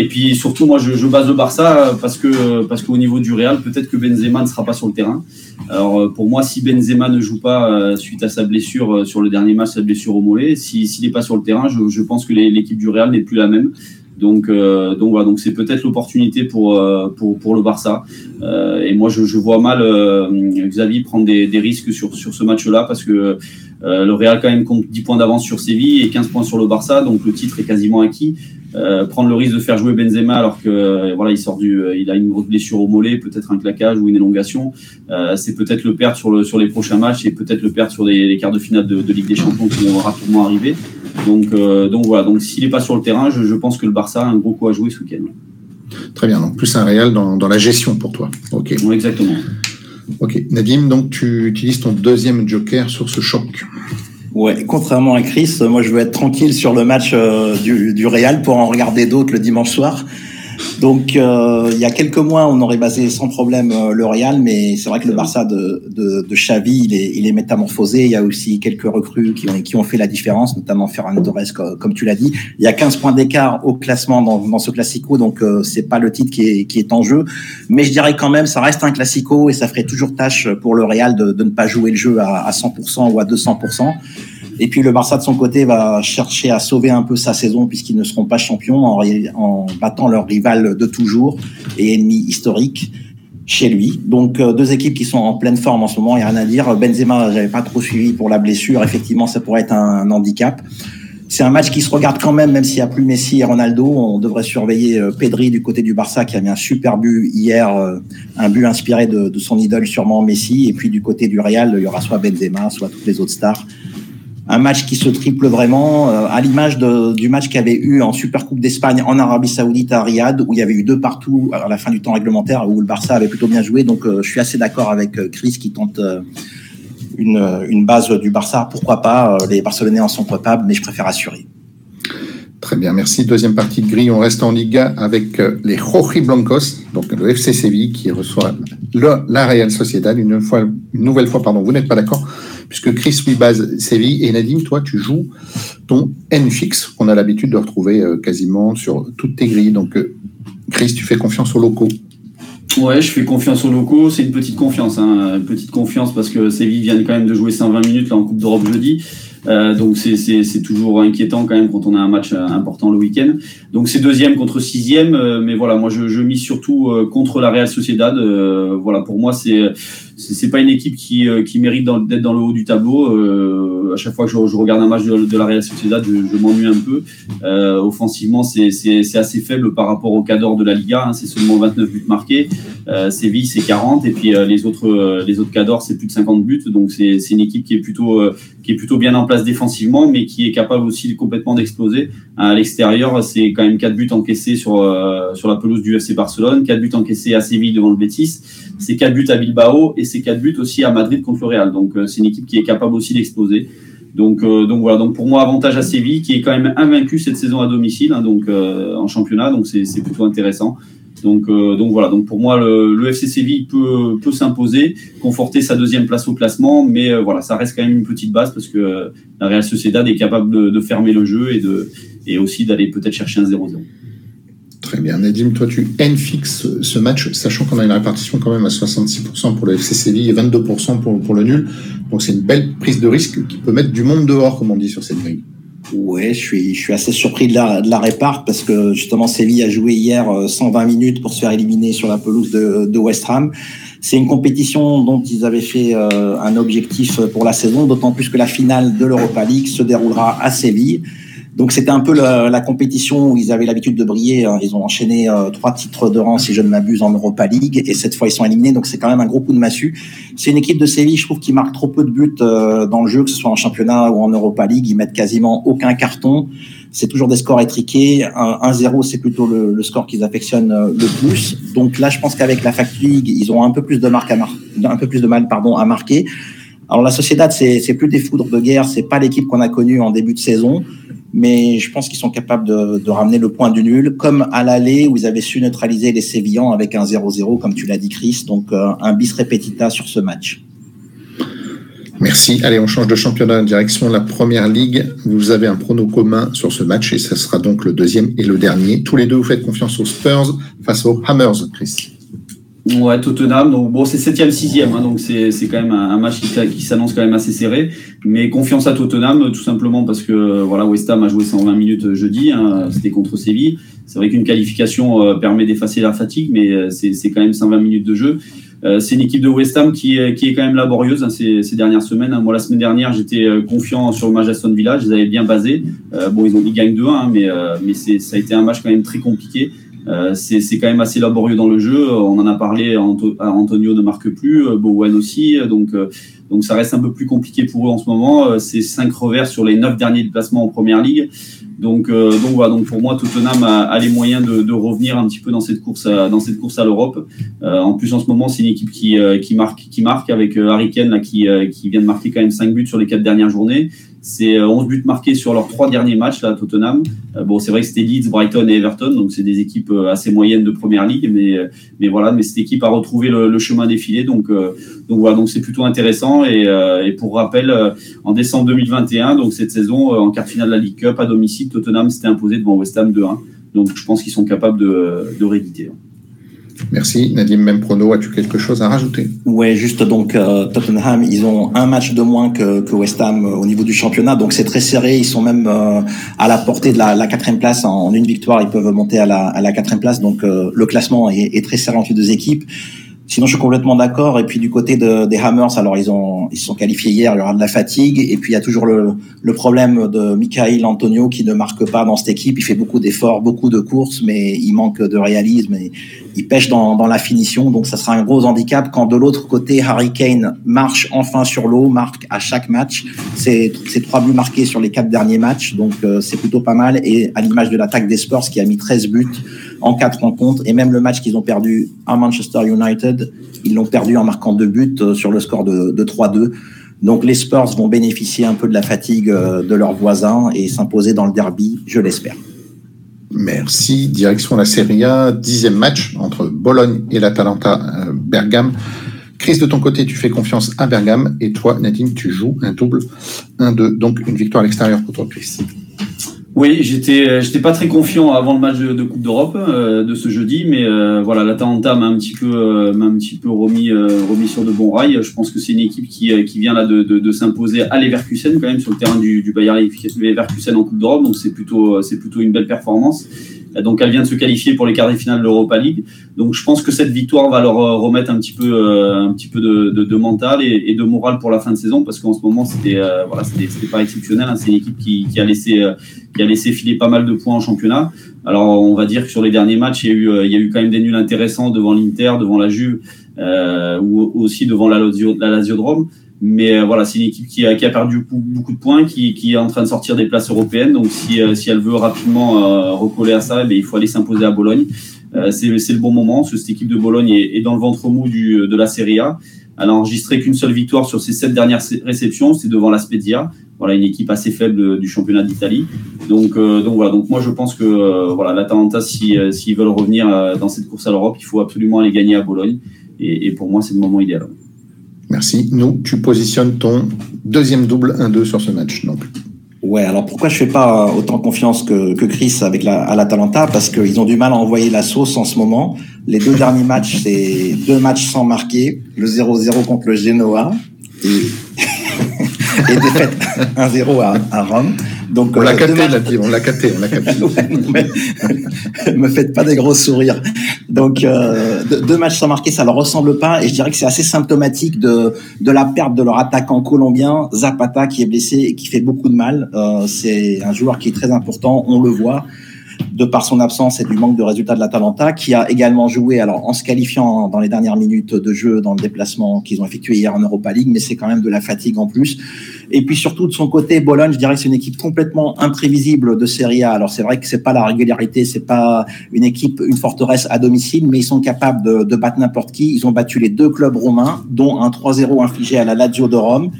Et puis surtout, moi, je, base le Barça parce que parce qu'au niveau du Real, peut-être que Benzema ne sera pas sur le terrain. Alors euh, pour moi, si Benzema ne joue pas euh, suite à sa blessure euh, sur le dernier match, sa blessure au mollet, s'il n'est pas sur le terrain, je, pense que l'équipe du Real n'est plus la même. Donc, donc voilà, donc c'est peut-être l'opportunité pour, pour, pour le Barça. et moi, je, je vois mal Xavi prendre des, des, risques sur, sur ce match-là parce que le Real quand même compte 10 points d'avance sur Séville et 15 points sur le Barça, donc le titre est quasiment acquis. Euh, prendre le risque de faire jouer Benzema alors que euh, voilà il sort du euh, il a une grosse blessure au mollet peut-être un claquage ou une élongation c'est peut-être le perdre sur le sur les prochains matchs et peut-être le perdre sur les, quarts de finale de, Ligue des Champions qui vont rapidement arriver. Donc donc voilà. Donc s'il n'est pas sur le terrain je, pense que le Barça a un gros coup à jouer ce week-end. Très bien. Donc plus un réel dans, dans la gestion pour toi. Ok. Exactement ok Nadim donc tu utilises ton deuxième joker sur ce choc Ouais, contrairement à Chris, moi je veux être tranquille sur le match euh, du, du Real pour en regarder d'autres le dimanche soir. Donc, euh, il y a quelques mois, on aurait basé sans problème euh, le Real, mais c'est vrai que le Barça de, de, de Xavi, il est, il est, métamorphosé. Il y a aussi quelques recrues qui ont, qui ont fait la différence, notamment Ferran Torres, comme, tu l'as dit. Il y a 15 points d'écart au classement dans, dans ce Classico, donc euh, c'est pas le titre qui est, qui est en jeu. Mais je dirais quand même, ça reste un Classico et ça ferait toujours tâche pour le Real de, de ne pas jouer le jeu à, à 100% ou à 200%. Et puis le Barça de son côté va chercher à sauver un peu sa saison puisqu'ils ne seront pas champions en, battant leur rival de toujours et ennemi historique chez lui. Donc euh, deux équipes qui sont en pleine forme en ce moment, il n'y a rien à dire. Benzema, j'avais pas trop suivi pour la blessure. Effectivement, ça pourrait être un, handicap. C'est un match qui se regarde quand même, même s'il n'y a plus Messi et Ronaldo. On devrait surveiller euh, Pedri du côté du Barça qui a mis un super but hier, euh, un but inspiré de, de son idole sûrement Messi. Et puis du côté du Real, il y aura soit Benzema, soit toutes les autres stars un match qui se triple vraiment, euh, à l'image du match qu'il y avait eu en Supercoupe d'Espagne en Arabie Saoudite à Riyad, où il y avait eu deux partout à la fin du temps réglementaire, où le Barça avait plutôt bien joué. Donc euh, je suis assez d'accord avec euh, Chris qui tente une, une, base du Barça. Pourquoi pas Les Barcelonais en sont capables, mais je préfère assurer. Très bien, merci. Deuxième partie de grille, on reste en Liga avec les Roji Blancos, donc le FC Séville qui reçoit la Real Sociedad. Une, une nouvelle fois, pardon, vous n'êtes pas d'accord? Puisque Chris lui base Séville et Nadine, toi, tu joues ton N fixe qu'on a l'habitude de retrouver euh, quasiment sur toutes tes grilles. Donc, euh, Chris, tu fais confiance aux locaux. Ouais, je fais confiance aux locaux. C'est une petite confiance, hein. une petite confiance parce que Séville vient quand même de jouer 120 minutes là en Coupe d'Europe jeudi. Euh, donc c'est toujours inquiétant quand même quand on a un match important le week-end. Donc c'est deuxième contre sixième, mais voilà, moi je mise surtout contre la Real Sociedad. voilà, pour moi c'est c'est pas une équipe qui, euh, qui mérite d'être dans le haut du tableau. Euh, à chaque fois que je, regarde un match de, la Real Sociedad, je, je m'ennuie un peu. Euh, offensivement, c'est assez faible par rapport au cadre de la Liga. Hein. c'est seulement 29 buts marqués. Euh, Séville, c'est 40. Et puis les autres, les autres cadors, c'est plus de 50 buts. Donc c'est une équipe qui est plutôt qui est plutôt bien en place défensivement, mais qui est capable aussi complètement d'exploser. À l'extérieur, c'est quand même 4 buts encaissés sur, sur la pelouse du FC Barcelone, 4 buts encaissés à Séville devant le Betis, c'est 4 buts à Bilbao et c'est quatre buts aussi à Madrid contre le Real. Donc euh, c'est une équipe qui est capable aussi d'exploser. Donc, euh, donc voilà, donc pour moi, avantage à Séville, qui est quand même invaincu cette saison à domicile, hein, donc euh, en championnat, donc c'est plutôt intéressant. Donc, voilà, donc pour moi, le, FC Séville peut, s'imposer, conforter sa deuxième place au classement, mais voilà, ça reste quand même une petite base parce que la Real Sociedad est capable de, fermer le jeu et aussi d'aller peut-être chercher un 0-0. Très bien. Nadim, toi, tu N fixes ce match, sachant qu'on a une répartition quand même à 66% pour le FC Séville et 22% pour, le nul. Donc, c'est une belle prise de risque qui peut mettre du monde dehors, comme on dit sur cette grille. Ouais, je suis, je suis assez surpris de la, de la réparte parce que justement Séville a joué hier 120 euh, minutes pour se faire éliminer sur la pelouse de, de West Ham. C'est une compétition dont ils avaient fait euh, un objectif pour la saison, d'autant plus que la finale de l'Europa League se déroulera à Séville. Donc c'était un peu la, la, compétition où ils avaient l'habitude de briller. Hein. Ils ont enchaîné euh, trois titres de rang, si je ne m'abuse, en Europa League, et cette fois ils sont éliminés. Donc c'est quand même un gros coup de massue. C'est une équipe de Séville, je trouve, qui marque trop peu de buts euh, dans le jeu, que ce soit en championnat ou en Europa League. Ils mettent quasiment aucun carton. C'est toujours des scores étriqués. 1-0, c'est plutôt le, le score qu'ils affectionnent euh, le plus. Donc là, je pense qu'avec la Fact League, ils ont un peu plus de marque à mar un peu plus de mal, pardon, à marquer. Alors la Sociedad, c'est plus des foudres de guerre, c'est pas l'équipe qu'on a connue en début de saison mais je pense qu'ils sont capables de, ramener le point du nul, comme à l'aller où ils avaient su neutraliser les Sévillans avec un 0-0, comme tu l'as dit, Chris. Donc euh, un bis repetita sur ce match. Merci. Allez, on change de championnat en direction de la première ligue. Vous avez un prono commun sur ce match et ce sera donc le deuxième et le dernier. Tous les deux, vous faites confiance aux Spurs face aux Hammers, Chris. Ouais, Tottenham. Donc bon, c'est septième, sixième, hein, donc c'est c'est quand même un, match qui, qui s'annonce quand même assez serré. Mais confiance à Tottenham, tout simplement parce que voilà, West Ham a joué 120 minutes jeudi. Hein, C'était contre Séville. C'est vrai qu'une qualification euh, permet d'effacer la fatigue, mais euh, c'est c'est quand même 120 minutes de jeu. Euh, c'est une équipe de West Ham qui qui est quand même laborieuse hein, ces, ces, dernières semaines. Hein. Moi, la semaine dernière, j'étais confiant sur le match Aston Villa. Je les avais bien basés. bon, ils ont ils gagnent 2-1, hein, mais, mais ça a été un match quand même très compliqué. Euh, c'est quand même assez laborieux dans le jeu. On en a parlé, Antonio ne marque plus, euh, Bowen aussi. Donc, euh, donc ça reste un peu plus compliqué pour eux en ce moment. C'est cinq revers sur les neuf derniers déplacements en première ligue. Donc, donc voilà. Donc pour moi, Tottenham a, a les moyens de, revenir un petit peu dans cette course à, dans cette course à l'Europe. en plus, en ce moment, c'est une équipe qui, qui marque, qui marque avec Harry Kane là, qui, qui vient de marquer quand même cinq buts sur les quatre dernières journées. C'est 11 buts marqués sur leurs trois derniers matchs à Tottenham. bon, c'est vrai que c'était Leeds, Brighton et Everton, donc c'est des équipes euh, assez moyenne de première ligue, mais, euh, mais voilà, mais cette équipe a retrouvé le, chemin défilé, donc, euh, donc voilà, donc c'est plutôt intéressant. Et, pour rappel, en décembre 2021, donc cette saison, en quart finale de la League Cup à domicile, Tottenham s'était imposé devant West Ham 2-1. Donc je pense qu'ils sont capables de, de rééditer. Merci. Nadim, même prono, as-tu quelque chose à rajouter? Ouais, juste donc euh, Tottenham, ils ont un match de moins que, que West Ham euh, au niveau du championnat, donc c'est très serré. Ils sont même euh, à la portée de la, la, quatrième place. En une victoire, ils peuvent monter à la, à la quatrième place. Donc le classement est, est, très serré entre les deux équipes. Sinon, je suis complètement d'accord. Et puis du côté de, des Hammers, alors ils ont ils se sont qualifiés hier, il y aura de la fatigue. Et puis il y a toujours le, le problème de Michael Antonio qui ne marque pas dans cette équipe. Il fait beaucoup d'efforts, beaucoup de courses, mais il manque de réalisme et il pêche dans, la finition. Donc ça sera un gros handicap quand de l'autre côté Harry Kane marche enfin sur l'eau, marque à chaque match. C'est c'est trois buts marqués sur les quatre derniers matchs, donc euh, c'est plutôt pas mal. Et à l'image de l'attaque des Spurs qui a mis 13 buts en quatre rencontres. Et même le match qu'ils ont perdu à Manchester United, ils l'ont perdu en marquant deux buts euh, sur le score de, de 3-2. Donc les Spurs vont bénéficier un peu de la fatigue euh, de leurs voisins et s'imposer dans le derby, je l'espère. Merci. Direction la Serie A, dixième match entre Bologne et l'Atalanta euh, Bergame. Chris, de ton côté, tu fais confiance à Bergame et toi, Nadine, tu joues un double 1-2. Donc une victoire à l'extérieur toi, Chris. Oui, j'étais euh, j'étais pas très confiant avant le match de, Coupe d'Europe euh, de ce jeudi, mais euh, voilà, l'Atalanta m'a un petit peu m'a un petit peu remis remis sur de bons rails. Je pense que c'est une équipe qui, qui vient là de, de, de s'imposer à Leverkusen quand même sur le terrain du, du Bayer Leverkusen en Coupe d'Europe, donc c'est plutôt c'est plutôt une belle performance. Donc elle vient de se qualifier pour les quarts de finale de l'Europa League. Donc je pense que cette victoire va leur remettre un petit peu, un petit peu de, mental et, de morale pour la fin de saison parce qu'en ce moment c'était voilà, c'était pas exceptionnel. Hein. C'est une équipe qui, qui, a laissé qui a laissé filer pas mal de points en championnat. Alors on va dire que sur les derniers matchs, il y a eu, il y a eu quand même des nuls intéressants devant l'Inter, devant la Juve ou aussi devant la Lazio, la de. Mais euh, voilà, c'est une équipe qui a, qui a perdu beaucoup, de points, qui, qui, est en train de sortir des places européennes. Donc si, euh, si elle veut rapidement euh, recoller à ça, eh il faut aller s'imposer à Bologne. c'est le bon moment. Cette équipe de Bologne est, est, dans le ventre mou du, de la Serie A. Elle a enregistré qu'une seule victoire sur ses sept dernières réceptions, c'est devant la Spezia. Voilà, une équipe assez faible du championnat d'Italie. Donc, donc voilà. Donc moi, je pense que voilà, l'Atalanta, s'ils si, veulent revenir dans cette course à l'Europe, il faut absolument aller gagner à Bologne. Et, et pour moi, c'est le moment idéal. Merci. Nous, tu positionnes ton deuxième double 1-2 sur ce match. Donc. Ouais, alors pourquoi je fais pas autant confiance que, Chris avec la, à l'Atalanta? Parce qu'ils ont du mal à envoyer la sauce en ce moment. Les deux derniers [laughs] matchs, c'est deux matchs sans marquer. Le 0-0 contre le Genoa et, [laughs] et défaite 1-0 à, à Rome. Donc, on l'a euh, capté, on l'a capté, on l'a capté. [laughs] me faites pas des gros sourires. Donc, euh, deux, matchs sans marquer, ça leur ressemble pas. Et je dirais que c'est assez symptomatique de, de la perte de leur attaquant colombien, Zapata, qui est blessé et qui fait beaucoup de mal. Euh, c'est un joueur qui est très important, on le voit de par son absence et du manque de résultats de l'Atalanta, qui a également joué, alors en se qualifiant dans les dernières minutes de jeu dans le déplacement qu'ils ont effectué hier en Europa League, mais c'est quand même de la fatigue en plus. Et puis surtout de son côté, Bologne, je dirais que c'est une équipe complètement imprévisible de Serie A. Alors c'est vrai que c'est pas la régularité, c'est pas une équipe, une forteresse à domicile, mais ils sont capables de, battre n'importe qui. Ils ont battu les deux clubs romains, dont un 3-0 infligé à la Lazio de Rome.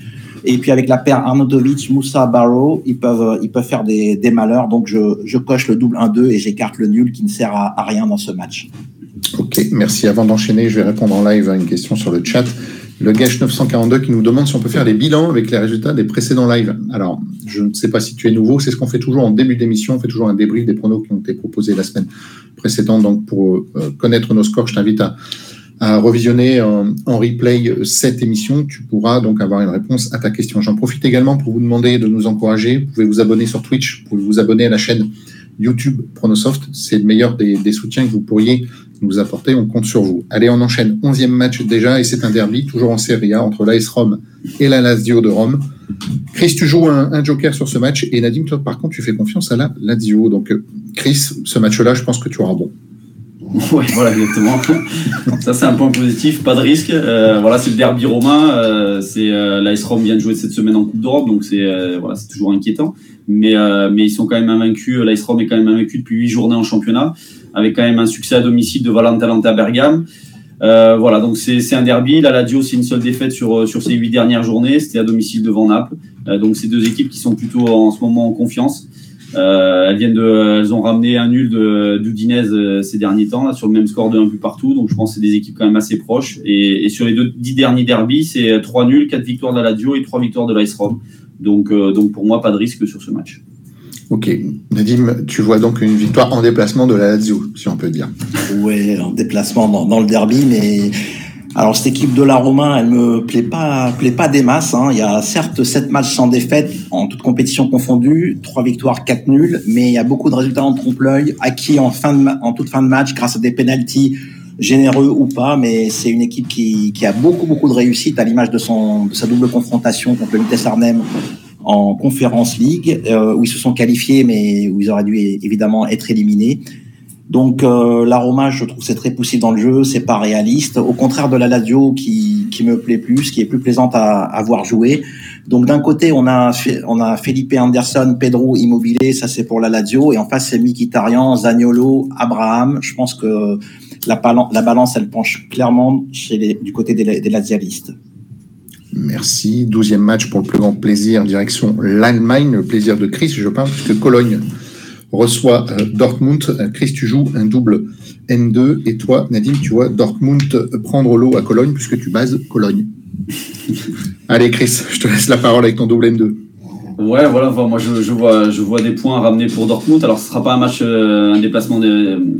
Et puis avec la paire Arnautovic, Moussa, Barrow, ils peuvent, ils peuvent faire des, des malheurs. Donc je, je, coche le double 1-2 et j'écarte le nul qui ne sert à, rien dans ce match. Ok, merci. Avant d'enchaîner, je vais répondre en live à une question sur le chat. Le Gage 942 qui nous demande si on peut faire les bilans avec les résultats des précédents lives. Alors, je ne sais pas si tu es nouveau, c'est ce qu'on fait toujours en début d'émission, on fait toujours un débrief des pronos qui ont été proposés la semaine précédente. Donc, pour euh, connaître nos scores, je t'invite à, revisionner en, replay cette émission, tu pourras donc avoir une réponse à ta question. J'en profite également pour vous demander de nous encourager. Vous pouvez vous abonner sur Twitch, vous pouvez vous abonner à la chaîne YouTube Pronosoft. C'est le meilleur des, des, soutiens que vous pourriez nous apporter. On compte sur vous. Allez, on enchaîne. Onzième match déjà et c'est un derby, toujours en Serie A, entre l'AS Rome et la Lazio de Rome. Chris, tu joues un, joker sur ce match et Nadim, toi, par contre, tu fais confiance à la Lazio. Donc, Chris, ce match-là, je pense que tu auras bon. [laughs] Ouais, voilà, exactement. [laughs] ça, c'est un point positif, pas de risque. Euh, voilà, c'est le derby romain. Euh, c'est euh, l'AS Rome vient de jouer cette semaine en Coupe d'Europe, donc c'est euh, voilà, toujours inquiétant. Mais euh, mais ils sont quand même invaincus. L'AS Rome est quand même invaincu depuis huit journées en championnat, avec quand même un succès à domicile de Valentalanta Bergame. voilà, donc c'est un derby. La Lazio, c'est une seule défaite sur sur ces huit dernières journées. C'était à domicile devant Naples. donc c'est deux équipes qui sont plutôt en ce moment en confiance. Euh, elles viennent de, elles ont ramené un nul d'Udinese euh, ces derniers temps sur le même score de un but partout. Donc je pense que c'est des équipes quand même assez proches. Et, sur les dix derniers derbies, c'est trois nuls, quatre victoires de la Lazio et trois victoires de l'Ice Rome. Donc euh, donc pour moi pas de risque sur ce match. Ok, Nadim, tu vois donc une victoire en déplacement de la Lazio, si on peut dire. Ouais, en déplacement dans, le derby, mais alors cette équipe de la Romain, elle me plaît pas, plaît pas des masses. Hein. Il y a certes sept matchs sans défaite en toute compétition confondue, trois victoires, quatre nuls, mais il y a beaucoup de résultats en trompe-l'œil, acquis en toute fin de match grâce à des pénalties généreux ou pas, mais c'est une équipe qui, qui, a beaucoup beaucoup de réussite à l'image de son de sa double confrontation contre le Vitesse Arnhem en Conférence League euh, où ils se sont qualifiés mais où ils auraient dû évidemment être éliminés. Donc euh, l'aroma, je trouve c'est très poussif dans le jeu, c'est pas réaliste. Au contraire de la Lazio qui, qui me plaît plus, qui est plus plaisante à, à voir jouer. Donc d'un côté on a on a Felipe Anderson, Pedro Immobilier, ça c'est pour la Lazio, et en face c'est Mkhitaryan, Zaniolo, Abraham. Je pense que la, la balance elle penche clairement chez les, du côté des, des Lazialistes. Merci. Douzième match pour le plus grand plaisir, direction l'Allemagne, le plaisir de Chris, je pense, puisque Cologne reçoit euh, Dortmund. Euh, Chris, tu joues un double N2 et toi, Nadim, tu vois Dortmund prendre l'eau à Cologne puisque tu bases Cologne. [laughs] Allez, Chris, je te laisse la parole avec ton double N2. Ouais, voilà, moi je, vois, je vois des points ramenés pour Dortmund. Alors ce sera pas un match, euh, un déplacement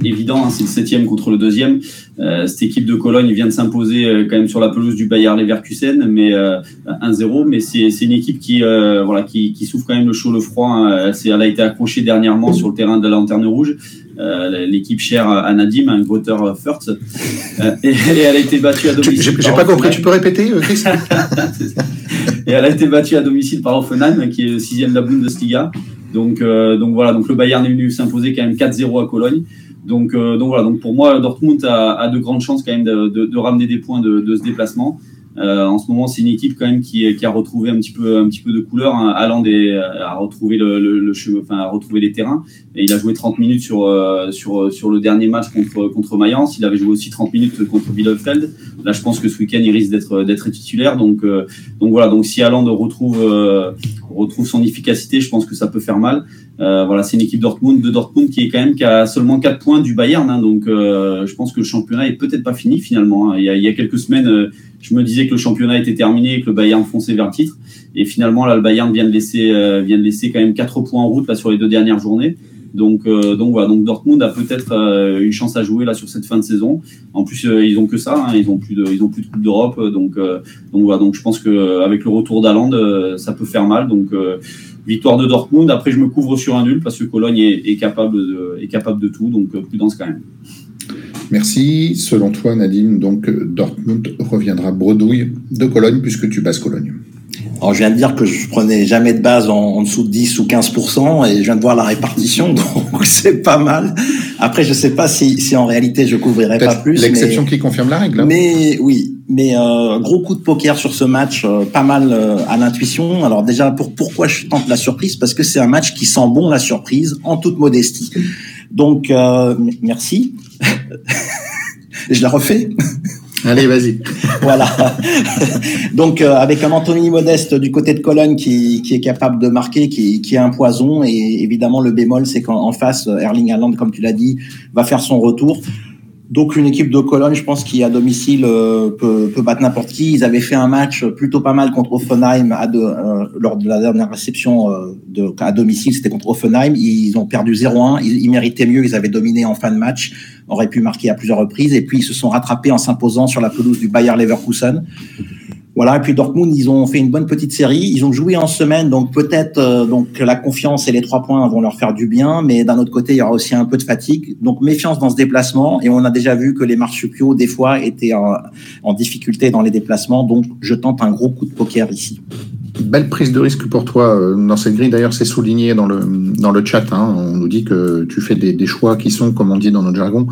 évident, hein, c'est le septième contre le deuxième. Euh, cette équipe de Cologne vient de s'imposer euh, quand même sur la pelouse du Bayer Leverkusen, mais 1-0. Mais c'est une équipe qui, voilà, qui, qui, souffre quand même le chaud, le froid. Hein. Elle, a été accrochée dernièrement sur le terrain de la Lanterne Rouge. L'équipe chère à Nadim, un Grotter First. Et, elle a été battue à domicile. J'ai pas compris, tu peux répéter, Chris [laughs] Et elle a été battue à domicile par Offenheim, qui est le sixième de la Bundesliga. Donc, donc voilà, donc le Bayern est venu s'imposer quand même 4-0 à Cologne. Donc, donc voilà, donc pour moi, Dortmund a, de grandes chances quand même de, de, ramener des points de, de ce déplacement. Euh, en ce moment, c'est une équipe quand même qui, qui, a retrouvé un petit peu, un petit peu de couleur. Hein. Alland a retrouvé le, le, le enfin, a retrouvé les terrains. Et il a joué 30 minutes sur, euh, sur, sur le dernier match contre, contre Mayence. Il avait joué aussi 30 minutes contre Bielefeld. Là, je pense que ce week-end, il risque d'être, d'être titulaire. Donc, euh, donc voilà. Donc, si Alland retrouve, retrouve son efficacité, je pense que ça peut faire mal. voilà, c'est une équipe Dortmund, de Dortmund qui est quand même qui a seulement 4 points du Bayern. Hein. donc, je pense que le championnat est peut-être pas fini finalement. Hein. Il, y a, il y a quelques semaines, je me disais que le championnat était terminé et que le Bayern fonçait vers le titre. Et finalement, là, le Bayern vient de laisser, euh, vient de laisser quand même quatre points en route là, sur les deux dernières journées. Donc, euh, donc voilà. Dortmund a peut-être euh, une chance à jouer là sur cette fin de saison. En plus, ils ont que ça. Hein, ils ont plus de, coupe d'Europe. Donc, voilà. Je pense que avec le retour d'Aland, ça peut faire mal. Donc victoire de Dortmund. Après, je me couvre sur un nul parce que Cologne est, capable de, tout. Donc prudence quand même. Merci. Selon toi, Nadine, Dortmund reviendra bredouille de Cologne puisque tu bases Cologne. Alors, je viens de dire que je prenais jamais de base en, dessous de 10 ou 15%, et je viens de voir la répartition, [laughs] donc c'est pas mal. Après, je sais pas si, si en réalité je couvrirai pas plus. L'exception qui confirme la règle. Hein. Mais oui, mais euh, gros coup de poker sur ce match, euh, pas mal euh, à l'intuition. Alors déjà, pour pourquoi je tente la surprise? Parce que c'est un match qui sent bon la surprise, en toute modestie. Donc, euh, merci. [laughs] je la refais. Allez, vas-y. Voilà. [laughs] Donc, euh, avec un Anthony Modeste du côté de Cologne qui, est capable de marquer, qui, qui est un poison. Et évidemment, le bémol, c'est qu'en face, Erling Haaland, comme tu l'as dit, va faire son retour. Donc une équipe de Cologne, je pense, qui à domicile euh, peut, peut, battre n'importe qui. Ils avaient fait un match plutôt pas mal contre Offenheim euh, lors de la dernière réception euh, à domicile, c'était contre Offenheim. Ils ont perdu 0-1. Ils, ils, méritaient mieux. Ils avaient dominé en fin de match, auraient pu marquer à plusieurs reprises. Et puis ils se sont rattrapés en s'imposant sur la pelouse du Bayer Leverkusen. Voilà, et puis Dortmund, ils ont fait une bonne petite série. Ils ont joué en semaine, donc peut-être euh, donc la confiance et les trois points vont leur faire du bien, mais d'un autre côté, il y aura aussi un peu de fatigue. Donc méfiance dans ce déplacement. Et on a déjà vu que les marsupiaux, des fois, étaient en, difficulté dans les déplacements. Donc je tente un gros coup de poker ici. Belle prise de risque pour toi euh, dans cette grille. D'ailleurs, c'est souligné dans le, dans le chat. Hein. On nous dit que tu fais des, choix qui sont, comme on dit dans notre jargon,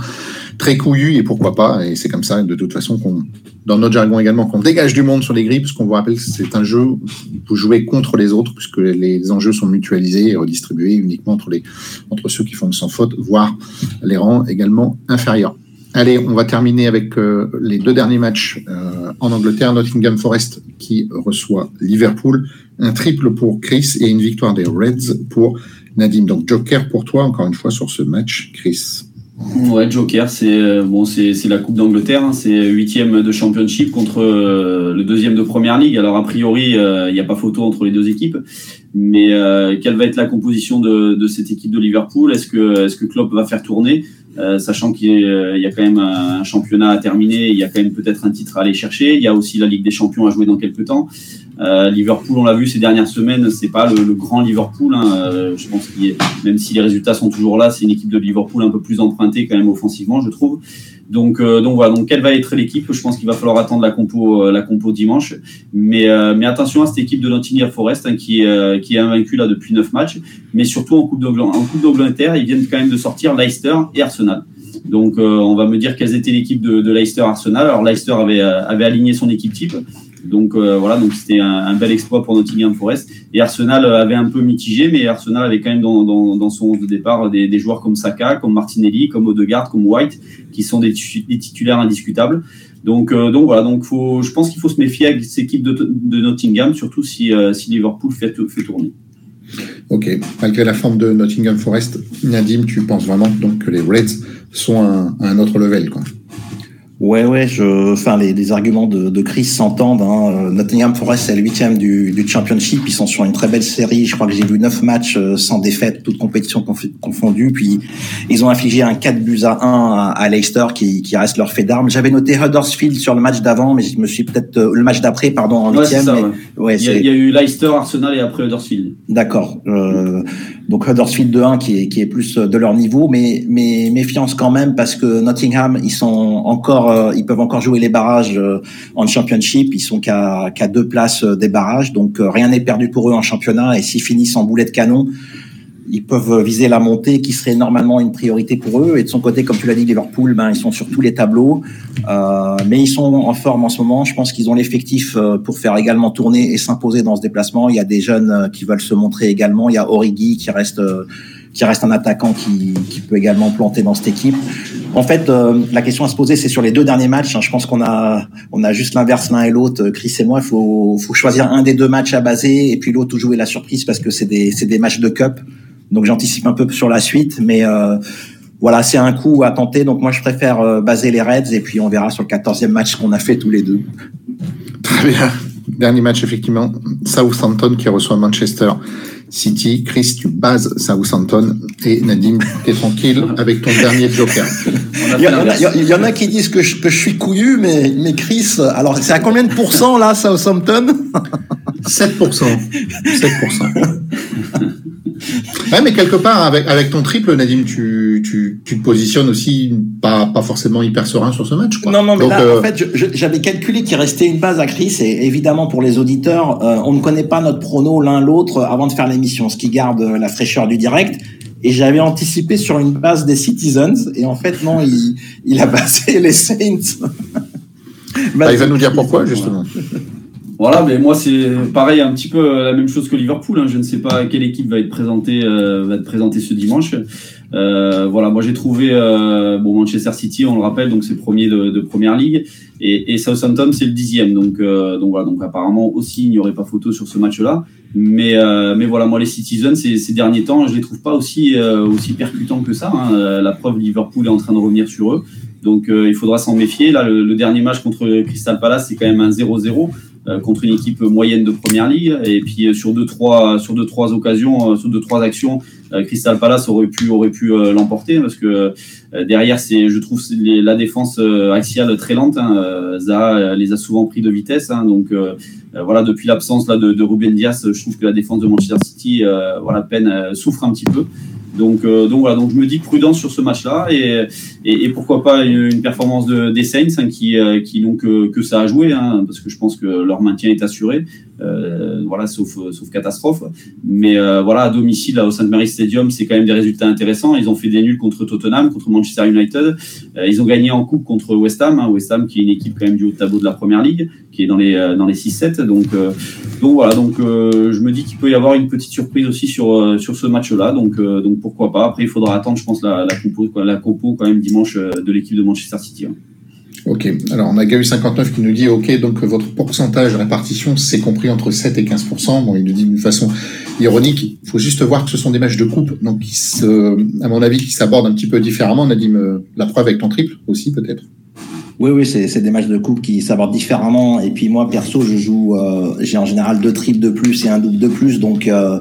très couillu et pourquoi pas. Et c'est comme ça, de toute façon, qu'on, dans notre jargon également, qu'on dégage du monde sur les grilles, puisqu'on vous rappelle que c'est un jeu où vous jouez contre les autres, puisque les enjeux sont mutualisés et redistribués uniquement entre, les, entre ceux qui font sans faute, voire les rangs également inférieurs. Allez, on va terminer avec euh, les deux derniers matchs euh, en Angleterre. Nottingham Forest qui reçoit Liverpool. Un triple pour Chris et une victoire des Reds pour Nadim. Donc Joker pour toi, encore une fois, sur ce match, Chris. Ouais, Joker, c'est euh, la Coupe d'Angleterre, hein, c'est huitième de Championship contre le deuxième de Première Ligue. Alors a priori, il n'y a pas photo entre les deux équipes, mais quelle va être la composition de, de cette équipe de Liverpool? Est-ce que est-ce que Klopp va faire tourner? Sachant qu'il y a quand même un championnat à terminer, il y a quand même peut-être un titre à aller chercher. Il y a aussi la Ligue des Champions à jouer dans quelques temps. Euh, Liverpool, on l'a vu ces dernières semaines, c'est pas le, grand Liverpool. Hein. Euh, je pense même si les résultats sont toujours là, c'est une équipe de Liverpool un peu plus empruntée quand même offensivement, je trouve. Donc, euh, donc voilà. Donc, quelle va être l'équipe? Je pense qu'il va falloir attendre la compo, euh, la compo dimanche. Mais, mais attention à cette équipe de Nottingham Forest hein, qui, qui est invaincue là depuis neuf matchs. Mais surtout en Coupe d'Angleterre, ils viennent quand même de sortir Leicester et Arsenal. Donc, on va me dire quelles étaient l'équipe de, de Leicester Arsenal. Alors, Leicester avait, avait aligné son équipe type. Donc euh, voilà, donc c'était un, bel exploit pour Nottingham Forest. Et Arsenal avait un peu mitigé, mais Arsenal avait quand même dans, son 11 de départ des, joueurs comme Saka, comme Martinelli, comme Odegaard, comme White, qui sont des, titulaires indiscutables. Donc, euh, donc voilà, donc faut, je pense qu'il faut se méfier avec cette équipe de, Nottingham, surtout si, euh, si Liverpool fait tourner. Ok, malgré la forme de Nottingham Forest, Nadim, tu penses vraiment donc que les Reds sont à un autre level quoi. Ouais, ouais, je, enfin, les, les arguments de, de Chris s'entendent. Hein. Euh, Nottingham Forest, c'est le huitième du, du Championship. Ils sont sur une très belle série. Je crois que j'ai vu neuf matchs euh, sans défaite, toutes compétitions confondues. Puis, ils ont infligé un 4 buts à 1 à, Leicester, qui, qui reste leur fait d'armes. J'avais noté Huddersfield sur le match d'avant, mais je me suis peut-être euh, le match d'après, pardon, en huitième. Ouais, il, y a, il, y a, eu Leicester, Arsenal et après Huddersfield. D'accord. Euh, Donc Huddersfield 2-1 qui est, qui est plus de leur niveau, mais, mais méfiance quand même parce que Nottingham, ils sont encore, euh, ils peuvent encore jouer les barrages euh, en Championship. Ils sont qu'à qu'à deux places des barrages, donc rien n'est perdu pour eux en championnat. Et s'ils finissent en boulet de canon, ils peuvent viser la montée qui serait normalement une priorité pour eux. Et de son côté, comme tu l'as dit, Liverpool, ben, ils sont sur tous les tableaux. Euh, mais ils sont en forme en ce moment. Je pense qu'ils ont l'effectif euh, pour faire également tourner et s'imposer dans ce déplacement. Il y a des jeunes euh, qui veulent se montrer également. Il y a Origi qui reste, qui reste un attaquant qui, qui peut également planter dans cette équipe. En fait, la question à se poser, c'est sur les deux derniers matchs. Hein. Je pense qu'on a, on a juste l'inverse l'un et l'autre. Chris et moi, il faut, faut choisir un des deux matchs à baser et puis l'autre où jouer la surprise parce que c'est des, c'est des matchs de cup. Donc j'anticipe un peu sur la suite, mais euh, voilà, c'est un coup à tenter. Donc moi, je préfère euh, baser les Reds et puis on verra sur le 14e match qu'on a fait tous les deux. Très bien. Dernier match, effectivement. Southampton qui reçoit Manchester City. Chris, tu bases Southampton et Nadim, t'es tranquille avec ton dernier joker. Il y, en a, qui disent que je, que je suis couillu, mais, mais Chris, alors c'est à combien de pourcents là, Southampton [laughs] 7%. 7%. Ouais, mais quelque part, avec, avec ton triple, Nadim, tu, tu, tu te positionnes aussi pas, pas forcément hyper serein sur ce match. Quoi. Non, non, mais là, euh, en fait, j'avais calculé qu'il restait une base à Chris, et évidemment, pour les auditeurs, euh, on ne connaît pas notre prono l'un l'autre avant de faire l'émission, ce qui garde la fraîcheur du direct. Et j'avais anticipé sur une base des Citizens, et en fait, non, il, il a [laughs] basé les Saints. bah, il va nous dire pourquoi, justement. [laughs] Voilà, mais moi c'est pareil, un petit peu la même chose que Liverpool. Hein. Je ne sais pas quelle équipe va être présentée, euh, va être présentée ce dimanche. Euh, voilà, moi j'ai trouvé euh, bon Manchester City, on le rappelle, donc c'est premier de, de, première ligue, et, et Southampton c'est le dixième. Donc euh, donc voilà, donc apparemment aussi il n'y aurait pas photo sur ce match-là. Mais euh, mais voilà, moi les Citizens ces, ces, derniers temps, je les trouve pas aussi aussi percutants que ça. Hein. La preuve, Liverpool est en train de revenir sur eux. Donc il faudra s'en méfier. Là, le, dernier match contre Crystal Palace, c'est quand même un 0-0. Euh, contre une équipe moyenne de première ligue. Et puis euh, sur deux trois sur deux trois occasions, euh, sur deux trois actions, Crystal Palace aurait pu aurait pu l'emporter parce que derrière c'est je trouve la défense axiale très lente. Hein. Zaha les a souvent pris de vitesse. Hein. donc voilà depuis l'absence là de, de, Ruben Dias, je trouve que la défense de Manchester City voilà peine souffre un petit peu. Donc, euh, donc voilà, donc je me dis prudence sur ce match-là et, et, et, pourquoi pas une, performance de, des Saints hein, qui, euh, qui n'ont que, que, ça à jouer, hein, parce que je pense que leur maintien est assuré, euh, voilà, sauf, sauf catastrophe. Mais euh, voilà, à domicile, là, au St. Mary's Stadium, c'est quand même des résultats intéressants. Ils ont fait des nuls contre Tottenham, contre Manchester United. Euh, ils ont gagné en coupe contre West Ham, hein, West Ham qui est une équipe quand même du haut tableau de la première ligue, qui est dans les, dans les 6-7. Donc, donc voilà, donc je me dis qu'il peut y avoir une petite surprise aussi sur, sur ce match-là. Donc, donc pourquoi pas. Après, il faudra attendre, je pense, la, la, compo, la compo quand même dimanche de l'équipe de Manchester City. Hein. Ok, alors on a Gahu59 qui nous dit, ok, donc votre pourcentage de répartition, c'est compris entre 7 et 15%. Bon, il nous dit d'une façon ironique, il faut juste voir que ce sont des matchs de coupe, donc à mon avis, qui s'abordent un petit peu différemment. On a dit la preuve avec ton triple aussi, peut-être? Oui, oui, c'est des matchs de coupe qui s'abordent différemment. Et puis moi, perso, je joue, euh, j'ai en général deux triples de plus et un double de plus, donc euh,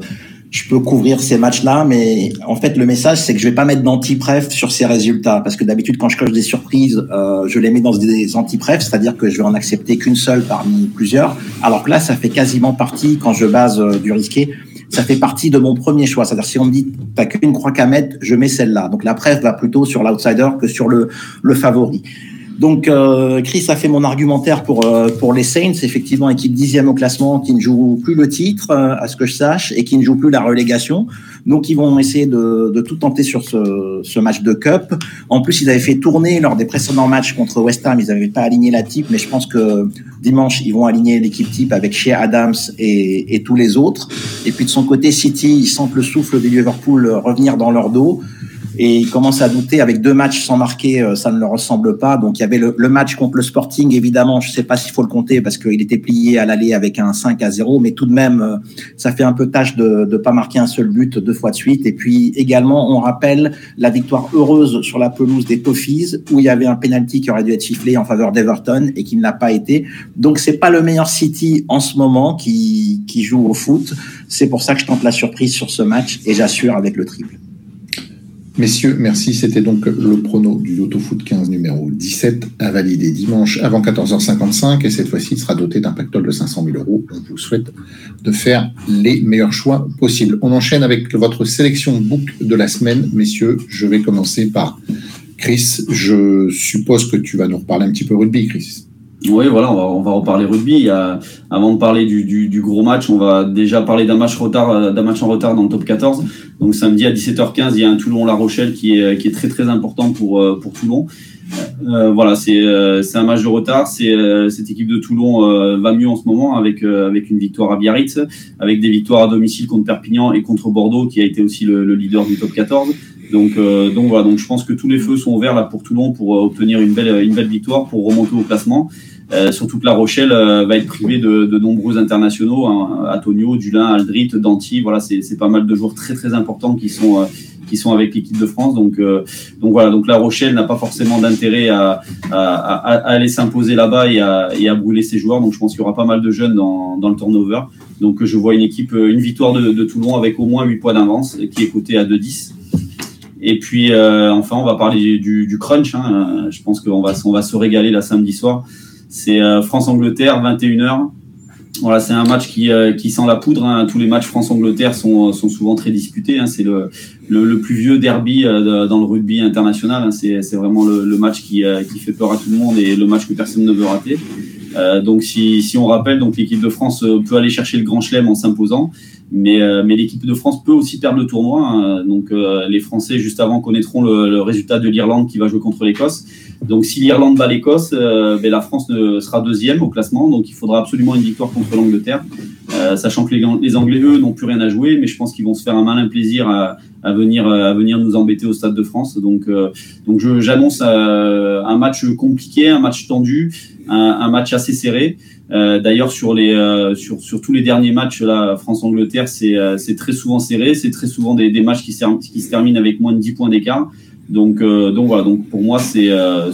je peux couvrir ces matchs-là, mais en fait, le message, c'est que je vais pas mettre d'anti-pref sur ces résultats, parce que d'habitude, quand je coche des surprises, euh, je les mets dans des anti-pref, c'est-à-dire que je vais en accepter qu'une seule parmi plusieurs, alors que là, ça fait quasiment partie, quand je base euh, du risqué, ça fait partie de mon premier choix. C'est-à-dire si on me dit t'as qu'une croix qu'à mettre, je mets celle-là. Donc la pref va plutôt sur l'outsider que sur le, le favori. Donc euh, Chris a fait mon argumentaire pour euh, pour les Saints, effectivement équipe dixième au classement qui ne joue plus le titre euh, à ce que je sache et qui ne joue plus la relégation. Donc ils vont essayer de, de tout tenter sur ce, ce, match de cup. En plus ils avaient fait tourner lors des précédents matchs contre West Ham, ils n'avaient pas aligné la type, mais je pense que dimanche ils vont aligner l'équipe type avec Shea Adams et, et tous les autres. Et puis de son côté City, ils sentent le souffle de Liverpool revenir dans leur dos et il commence à douter avec deux matchs sans marquer, euh, ça ne leur ressemble pas. Donc il y avait le, le match contre le Sporting, évidemment, je ne sais pas s'il faut le compter parce qu'il était plié à l'aller avec un 5 à 0, mais tout de même, euh, ça fait un peu tâche de ne pas marquer un seul but deux fois de suite. Et puis également, on rappelle la victoire heureuse sur la pelouse des Toffees où il y avait un penalty qui aurait dû être sifflé en faveur d'Everton et qui ne l'a pas été. Donc c'est pas le meilleur City en ce moment qui, qui joue au foot. C'est pour ça que je tente la surprise sur ce match et j'assure avec le triple. Messieurs, merci. C'était donc le prono du Loto Foot 15 numéro 17 à valider dimanche avant 14h55 et cette fois-ci il sera doté d'un pactole de 500 000 euros. On vous souhaite de faire les meilleurs choix possibles. On enchaîne avec votre sélection book de la semaine. Messieurs, je vais commencer par Chris. Je suppose que tu vas nous reparler un petit peu rugby, Chris. Oui, voilà, on va, reparler rugby. avant de parler du, gros match, on va déjà parler d'un match, retard, d'un match en retard dans le top 14. Donc samedi à 17h15, il y a un Toulon-La Rochelle qui est, qui est très très important pour, euh, pour Toulon. Euh, voilà, c'est euh, c'est un match de retard. C'est cette équipe de Toulon va mieux en ce moment avec avec une victoire à Biarritz, avec des victoires à domicile contre Perpignan et contre Bordeaux, qui a été aussi le, le leader du top 14. Donc donc voilà, donc je pense que tous les feux sont ouverts là pour Toulon pour obtenir une belle une belle victoire pour remonter au classement. Euh, surtout que La Rochelle euh, va être privée de, de, nombreux internationaux, hein, Antonio, Dulin, Aldrit, Danti. Voilà, c'est pas mal de joueurs très très importants qui sont euh, qui sont avec l'équipe de France. Donc donc voilà, donc La Rochelle n'a pas forcément d'intérêt à, à, aller s'imposer là-bas et à, brûler ses joueurs. Donc je pense qu'il y aura pas mal de jeunes dans, dans le turnover. Donc je vois une équipe, une victoire de, Toulon avec au moins 8 points d'avance, qui est cotée à 2-10. Et puis enfin, on va parler du, du crunch. Hein. Je pense qu'on va, on va se régaler la samedi soir. C'est euh, France-Angleterre, 21h. Voilà, c'est un match qui, euh, qui sent la poudre. Hein. Tous les matchs France-Angleterre sont, sont souvent très disputés. Hein. C'est le, le, plus vieux derby euh, dans le rugby international. Hein. C'est, vraiment le, match qui, qui fait peur à tout le monde et le match que personne ne veut rater. donc, si, si on rappelle, donc l'équipe de France peut aller chercher le grand chelem en s'imposant. Mais, mais l'équipe de France peut aussi perdre le tournoi. Donc, les Français, juste avant, connaîtront le résultat de l'Irlande qui va jouer contre l'Écosse. Donc si l'Irlande bat l'Écosse, euh, ben, la France sera deuxième au classement. Donc il faudra absolument une victoire contre l'Angleterre, euh, sachant que les, Anglais eux n'ont plus rien à jouer, mais je pense qu'ils vont se faire un malin plaisir à, venir à venir nous embêter au Stade de France. Donc euh, j'annonce un match compliqué, un match tendu, un, match assez serré. D'ailleurs sur tous les derniers matchs là France-Angleterre c'est très souvent serré, c'est très souvent des, des matchs qui, qui se terminent avec moins de 10 points d'écart. Donc, euh, donc voilà, donc pour moi, c'est euh,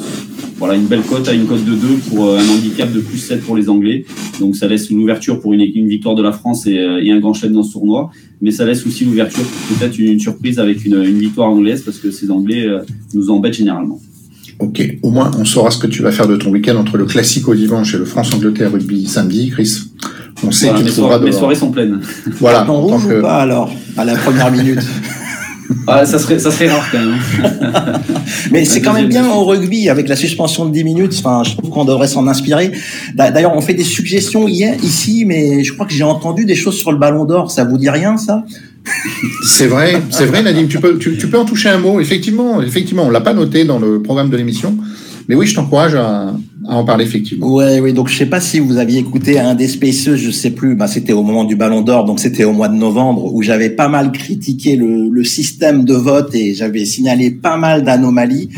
voilà, une belle cote à une cote de 2 pour euh, un handicap de plus 7 pour les Anglais. Donc ça laisse l'ouverture pour une, une, victoire de la France et, et un grand chef dans ce tournoi. Mais ça laisse aussi l'ouverture pour peut-être une, surprise avec une, une, victoire anglaise parce que ces Anglais nous embêtent généralement. Ok, au moins on saura ce que tu vas faire de ton week-end entre le classique au dimanche et le France-Angleterre rugby samedi, Chris. On sait voilà, qu'il mes, soirées sont pleines. Voilà. En rouge ou pas alors? À la première minute [laughs] Ah, ça, serait, ça serait rare quand même. [laughs] Mais c'est quand même bien au rugby, avec la suspension de 10 minutes, enfin, je trouve qu'on devrait s'en inspirer. D'ailleurs, on fait des suggestions hier, ici, mais je crois que j'ai entendu des choses sur le ballon d'or. Ça vous dit rien, ça? C'est vrai, c'est vrai, Nadim. Tu peux, tu, tu, peux en toucher un mot. Effectivement, effectivement, on l'a pas noté dans le programme de l'émission, mais oui, je t'encourage à, en parler effectivement. Ouais, oui. Donc je sais pas si vous aviez écouté un des Spaceux, je sais plus. Bah, c'était au moment du Ballon d'Or, donc c'était au mois de novembre où j'avais pas mal critiqué le, le système de vote et j'avais signalé pas mal d'anomalies.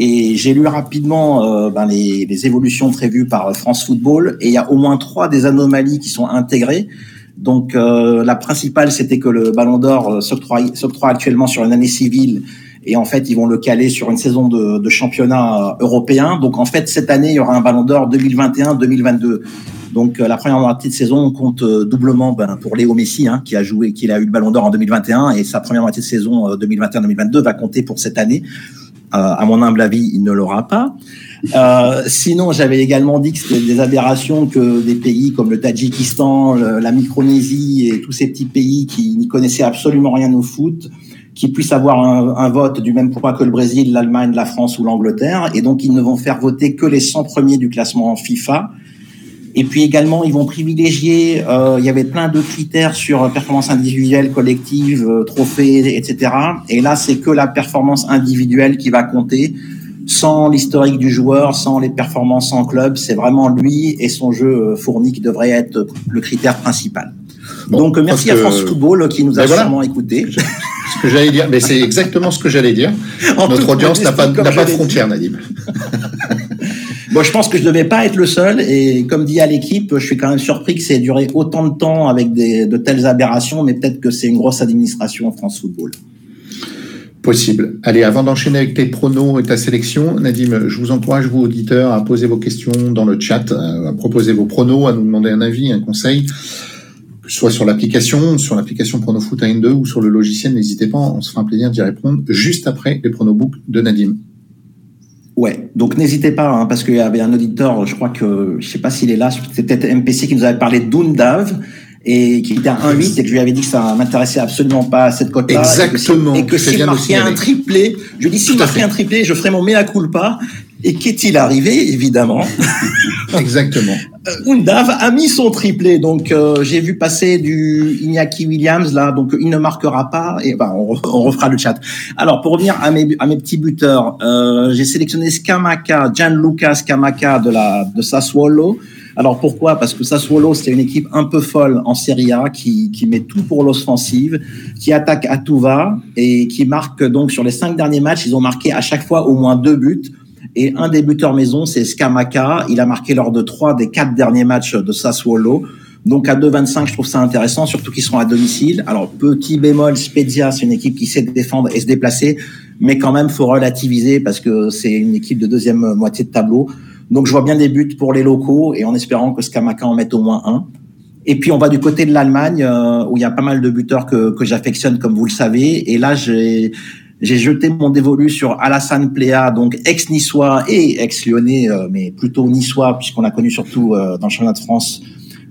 Et j'ai lu rapidement euh, ben, les, les, évolutions prévues par France Football et il y a au moins trois des anomalies qui sont intégrées. Donc euh, la principale, c'était que le Ballon d'Or euh, s'octroie actuellement sur une année civile et en fait ils vont le caler sur une saison de, championnat européen. Donc en fait cette année il y aura un Ballon d'Or 2021-2022. Donc euh, la première moitié de saison compte euh, doublement ben, pour Léo Messi hein, qui a joué, qui a eu le Ballon d'Or en 2021 et sa première moitié de saison 2021-2022 euh, va compter pour cette année. à mon humble avis, il ne l'aura pas. Euh, sinon, j'avais également dit que c'était des aberrations que des pays comme le Tadjikistan, la Micronésie et tous ces petits pays qui n'y connaissaient absolument rien au foot qui puissent avoir un, vote du même poids que le Brésil, l'Allemagne, la France ou l'Angleterre. Et donc, ils ne vont faire voter que les 100 premiers du classement FIFA. Et puis également, ils vont privilégier, euh, il y avait plein de critères sur performance individuelle, collective, euh, trophée, etc. Et là, c'est que la performance individuelle qui va compter, sans l'historique du joueur, sans les performances en club. C'est vraiment lui et son jeu euh, fourni qui devrait être le critère principal. Donc, merci à France Football qui nous a ben vraiment écoutés [laughs] ce que j'allais dire. Mais c'est exactement ce que j'allais dire. Notre audience n'a pas, de frontières, Nadim. [laughs] Bon, je pense que je ne devais pas être le seul. Et comme dit à l'équipe, je suis quand même surpris que ça ait duré autant de temps avec des, de telles aberrations. Mais peut-être que c'est une grosse administration en France Football. Possible. Allez, avant d'enchaîner avec tes pronos et ta sélection, Nadim, je vous encourage, vous auditeurs, à poser vos questions dans le chat, à proposer vos pronos, à nous demander un avis, un conseil soit sur l'application, sur l'application Pronofoot à 2 ou sur le logiciel, n'hésitez pas, on se fera un plaisir d'y répondre juste après les pronobooks de Nadim. Ouais, donc n'hésitez pas, hein, parce qu'il y avait un auditeur, je crois que, je sais pas s'il est là, c'était peut-être MPC qui nous avait parlé d'Undav, et qui était à 1,8 et que je lui avais dit que ça m'intéressait absolument pas à cette cote-là. Exactement. Et que, s'il marquait un triplé, je lui dis s'il marquait un triplé, je ferais mon mea culpa. Et qu'est-il arrivé, évidemment [laughs] Exactement. Euh, Undav a mis son triplé, donc euh, j'ai vu passer du Iñaki Williams là, donc il ne marquera pas. Et ben on, refera le chat. Alors pour revenir à mes à mes petits buteurs, euh, j'ai sélectionné Skamaka, Gianluca Skamaka de la de Sassuolo. Alors pourquoi? Parce que Sassuolo, c'est une équipe un peu folle en Serie A qui, qui met tout pour l'offensive, qui attaque à tout va et qui marque donc sur les cinq derniers matchs, ils ont marqué à chaque fois au moins deux buts. Et un des buteurs maison, c'est Scamaca. Il a marqué lors de trois des quatre derniers matchs de Sassuolo. Donc à 2,25, je trouve ça intéressant, surtout qu'ils seront à domicile. Alors petit bémol, Spezia, c'est une équipe qui sait défendre et se déplacer, mais quand même faut relativiser parce que c'est une équipe de deuxième moitié de tableau. Donc je vois bien des buts pour les locaux et en espérant que Scamaca en mette au moins un. Et puis on va du côté de l'Allemagne euh, où il y a pas mal de buteurs que, que j'affectionne comme vous le savez. Et là j'ai j'ai jeté mon dévolu sur Alassane Pléa, donc ex-niçois et ex-lyonnais, euh, mais plutôt niçois puisqu'on l'a connu surtout euh, dans le championnat de France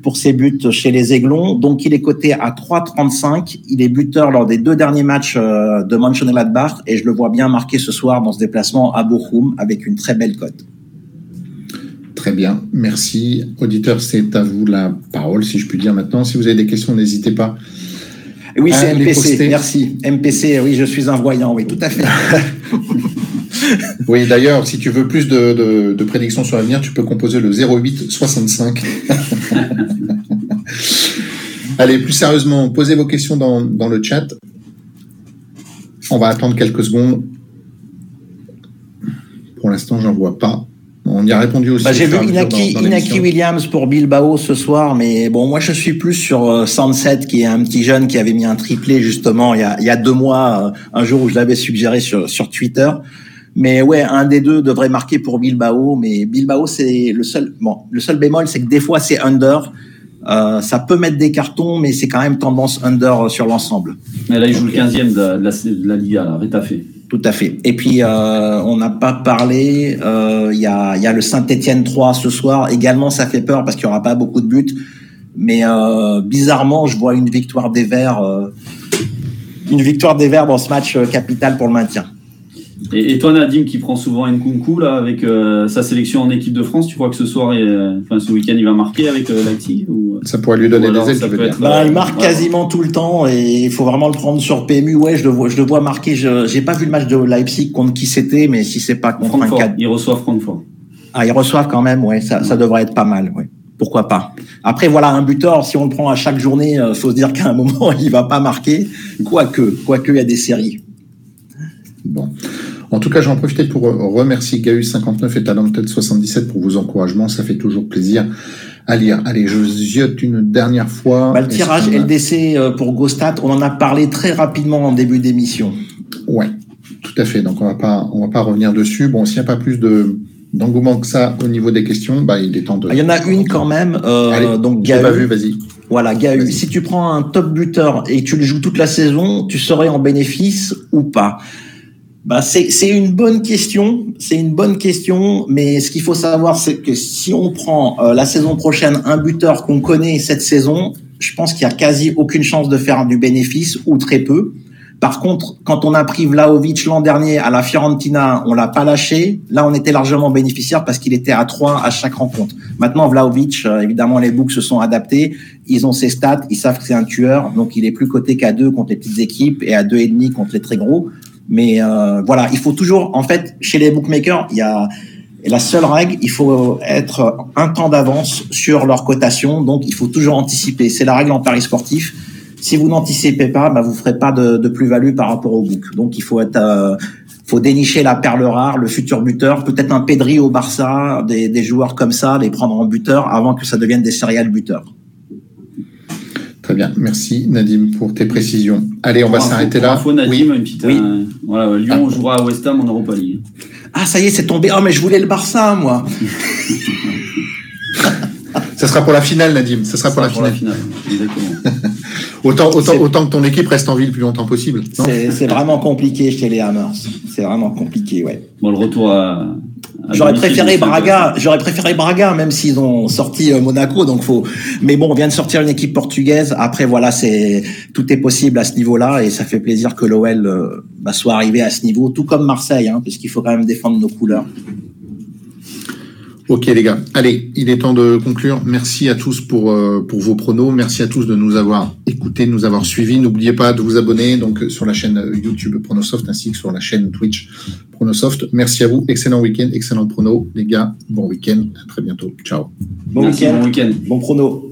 pour ses buts chez les Aiglons. Donc il est coté à 3,35. Il est buteur lors des deux derniers matchs de Mönchengladbach et je le vois bien marqué ce soir dans ce déplacement à Bochum avec une très belle cote. Très bien, merci. Auditeur, c'est à vous la parole, si je puis dire maintenant. Si vous avez des questions, n'hésitez pas. Oui, c'est MPC, merci. MPC, oui, je suis un voyant, oui, tout à fait. [laughs] oui, d'ailleurs, si tu veux plus de, prédictions sur l'avenir, tu peux composer le 08 65. [laughs] Allez, plus sérieusement, posez vos questions dans, dans le chat. On va attendre quelques secondes. Pour l'instant, j'en vois pas. On y a répondu aussi. Bah, j'ai vu Inaki, Williams pour Bilbao ce soir, mais bon, moi je suis plus sur euh, Sunset, qui est un petit jeune qui avait mis un triplé justement il y a, il y a deux mois, euh, un jour où je l'avais suggéré sur, sur Twitter. Mais ouais, un des deux devrait marquer pour Bilbao, mais Bilbao c'est le seul. Bon, le seul bémol, c'est que des fois c'est under. Euh, ça peut mettre des cartons, mais c'est quand même tendance under sur l'ensemble. Là, il joue le 15e de, la, de la Liga, là, Rétafé. Tout à fait. Et puis, euh, on n'a pas parlé, euh, il y, a, le Saint-Etienne 3 ce soir. Également, ça fait peur parce qu'il n'y aura pas beaucoup de buts. Mais euh, bizarrement, je vois une victoire des Verts, une victoire des Verts dans ce match capital pour le maintien. Et, toi, Nadim, qui prend souvent Nkunku là, avec euh, sa sélection en équipe de France, tu crois que ce soir, euh, enfin ce week-end, il va marquer avec euh, ou... Ça pourrait lui donner des ailes, bah, Il marque quasiment tout le temps et il faut vraiment le prendre sur PMU. Ouais, je le vois, je le vois marquer. Je n'ai pas vu le match de Leipzig contre qui c'était, mais si c'est pas contre Francfort, un Ils reçoivent Francfort. Ah, ils reçoivent quand même, ouais, ça, ça devrait être pas mal, ouais. Pourquoi pas Après, voilà, un buteur, si on le prend à chaque journée, il faut se dire qu'à un [laughs] moment, il va pas marquer. Quoique, quoique, il y a des séries. Bon. En tout cas, j'en profite pour remercier Gaus59 et Talented77 pour vos encouragements. Ça fait toujours plaisir à lire. Allez, je ziote une dernière fois. Bah, le tirage LDC euh, pour Gostat, on en a parlé très rapidement en début d'émission. Ouais, tout à fait. Donc on va pas, on va pas revenir dessus. Bon, s'il n'y a pas plus de d'engouement que ça au niveau des questions, bah, il est temps de. Il y en a une quand même. Euh, Allez, donc Gahu. pas vu, vas-y. Voilà, Gahu. Si tu prends un top buteur et tu le joues toute la saison, tu serais en bénéfice ou pas? Bah c'est une bonne question, c'est une bonne question, mais ce qu'il faut savoir, c'est que si on prend euh, la saison prochaine un buteur qu'on connaît cette saison, je pense qu'il y a quasi aucune chance de faire du bénéfice ou très peu. Par contre, quand on a pris Vlaovic l'an dernier à la Fiorentina, on l'a pas lâché. Là, on était largement bénéficiaire parce qu'il était à 3 à chaque rencontre. Maintenant, Vlaovic, euh, évidemment, les books se sont adaptés. Ils ont ses stats, ils savent que c'est un tueur, donc il est plus coté qu'à 2 contre les petites équipes et à deux et demi contre les très gros. Mais euh, voilà, il faut toujours, en fait, chez les bookmakers, il y a la seule règle, il faut être un temps d'avance sur leur cotation, donc il faut toujours anticiper. C'est la règle en paris sportif. Si vous n'anticipez pas, bah, vous ferez pas de, plus-value par rapport au book. Donc il faut être, euh, faut dénicher la perle rare, le futur buteur, peut-être un Pedri au Barça, des, des joueurs comme ça, les prendre en buteur avant que ça devienne des céréales buteurs. Très bien, merci Nadim pour tes précisions. Allez, on va s'arrêter là. oui. une petite, euh, voilà, Lyon ah. jouera à West Ham en Europa League. Ah, ça y est, c'est tombé. Oh, mais je voulais le Barça, moi. [laughs] Ça sera pour la finale, Nadim. Ça sera pour, la, finale. [laughs] autant, autant, autant que ton équipe reste en vie le plus longtemps possible. C'est vraiment compliqué chez les Hammers. C'est vraiment compliqué, ouais. Bon, le retour à. J'aurais préféré Braga. J'aurais préféré Braga, même s'ils ont sorti euh, Monaco. Donc faut. Mais bon, on vient de sortir une équipe portugaise. Après, voilà, c'est tout est possible à ce niveau-là, et ça fait plaisir que l'OL euh, bah, soit arrivé à ce niveau, tout comme Marseille, hein, parce qu'il faut quand même défendre nos couleurs. Ok les gars, allez, il est temps de conclure. Merci à tous pour euh, pour vos pronos. Merci à tous de nous avoir écoutés, de nous avoir suivis. N'oubliez pas de vous abonner donc sur la chaîne YouTube Pronosoft ainsi que sur la chaîne Twitch Pronosoft. Merci à vous. Excellent week-end, excellent prono les gars. Bon week-end. À très bientôt. Ciao. Bon week-end. Bon, week bon prono.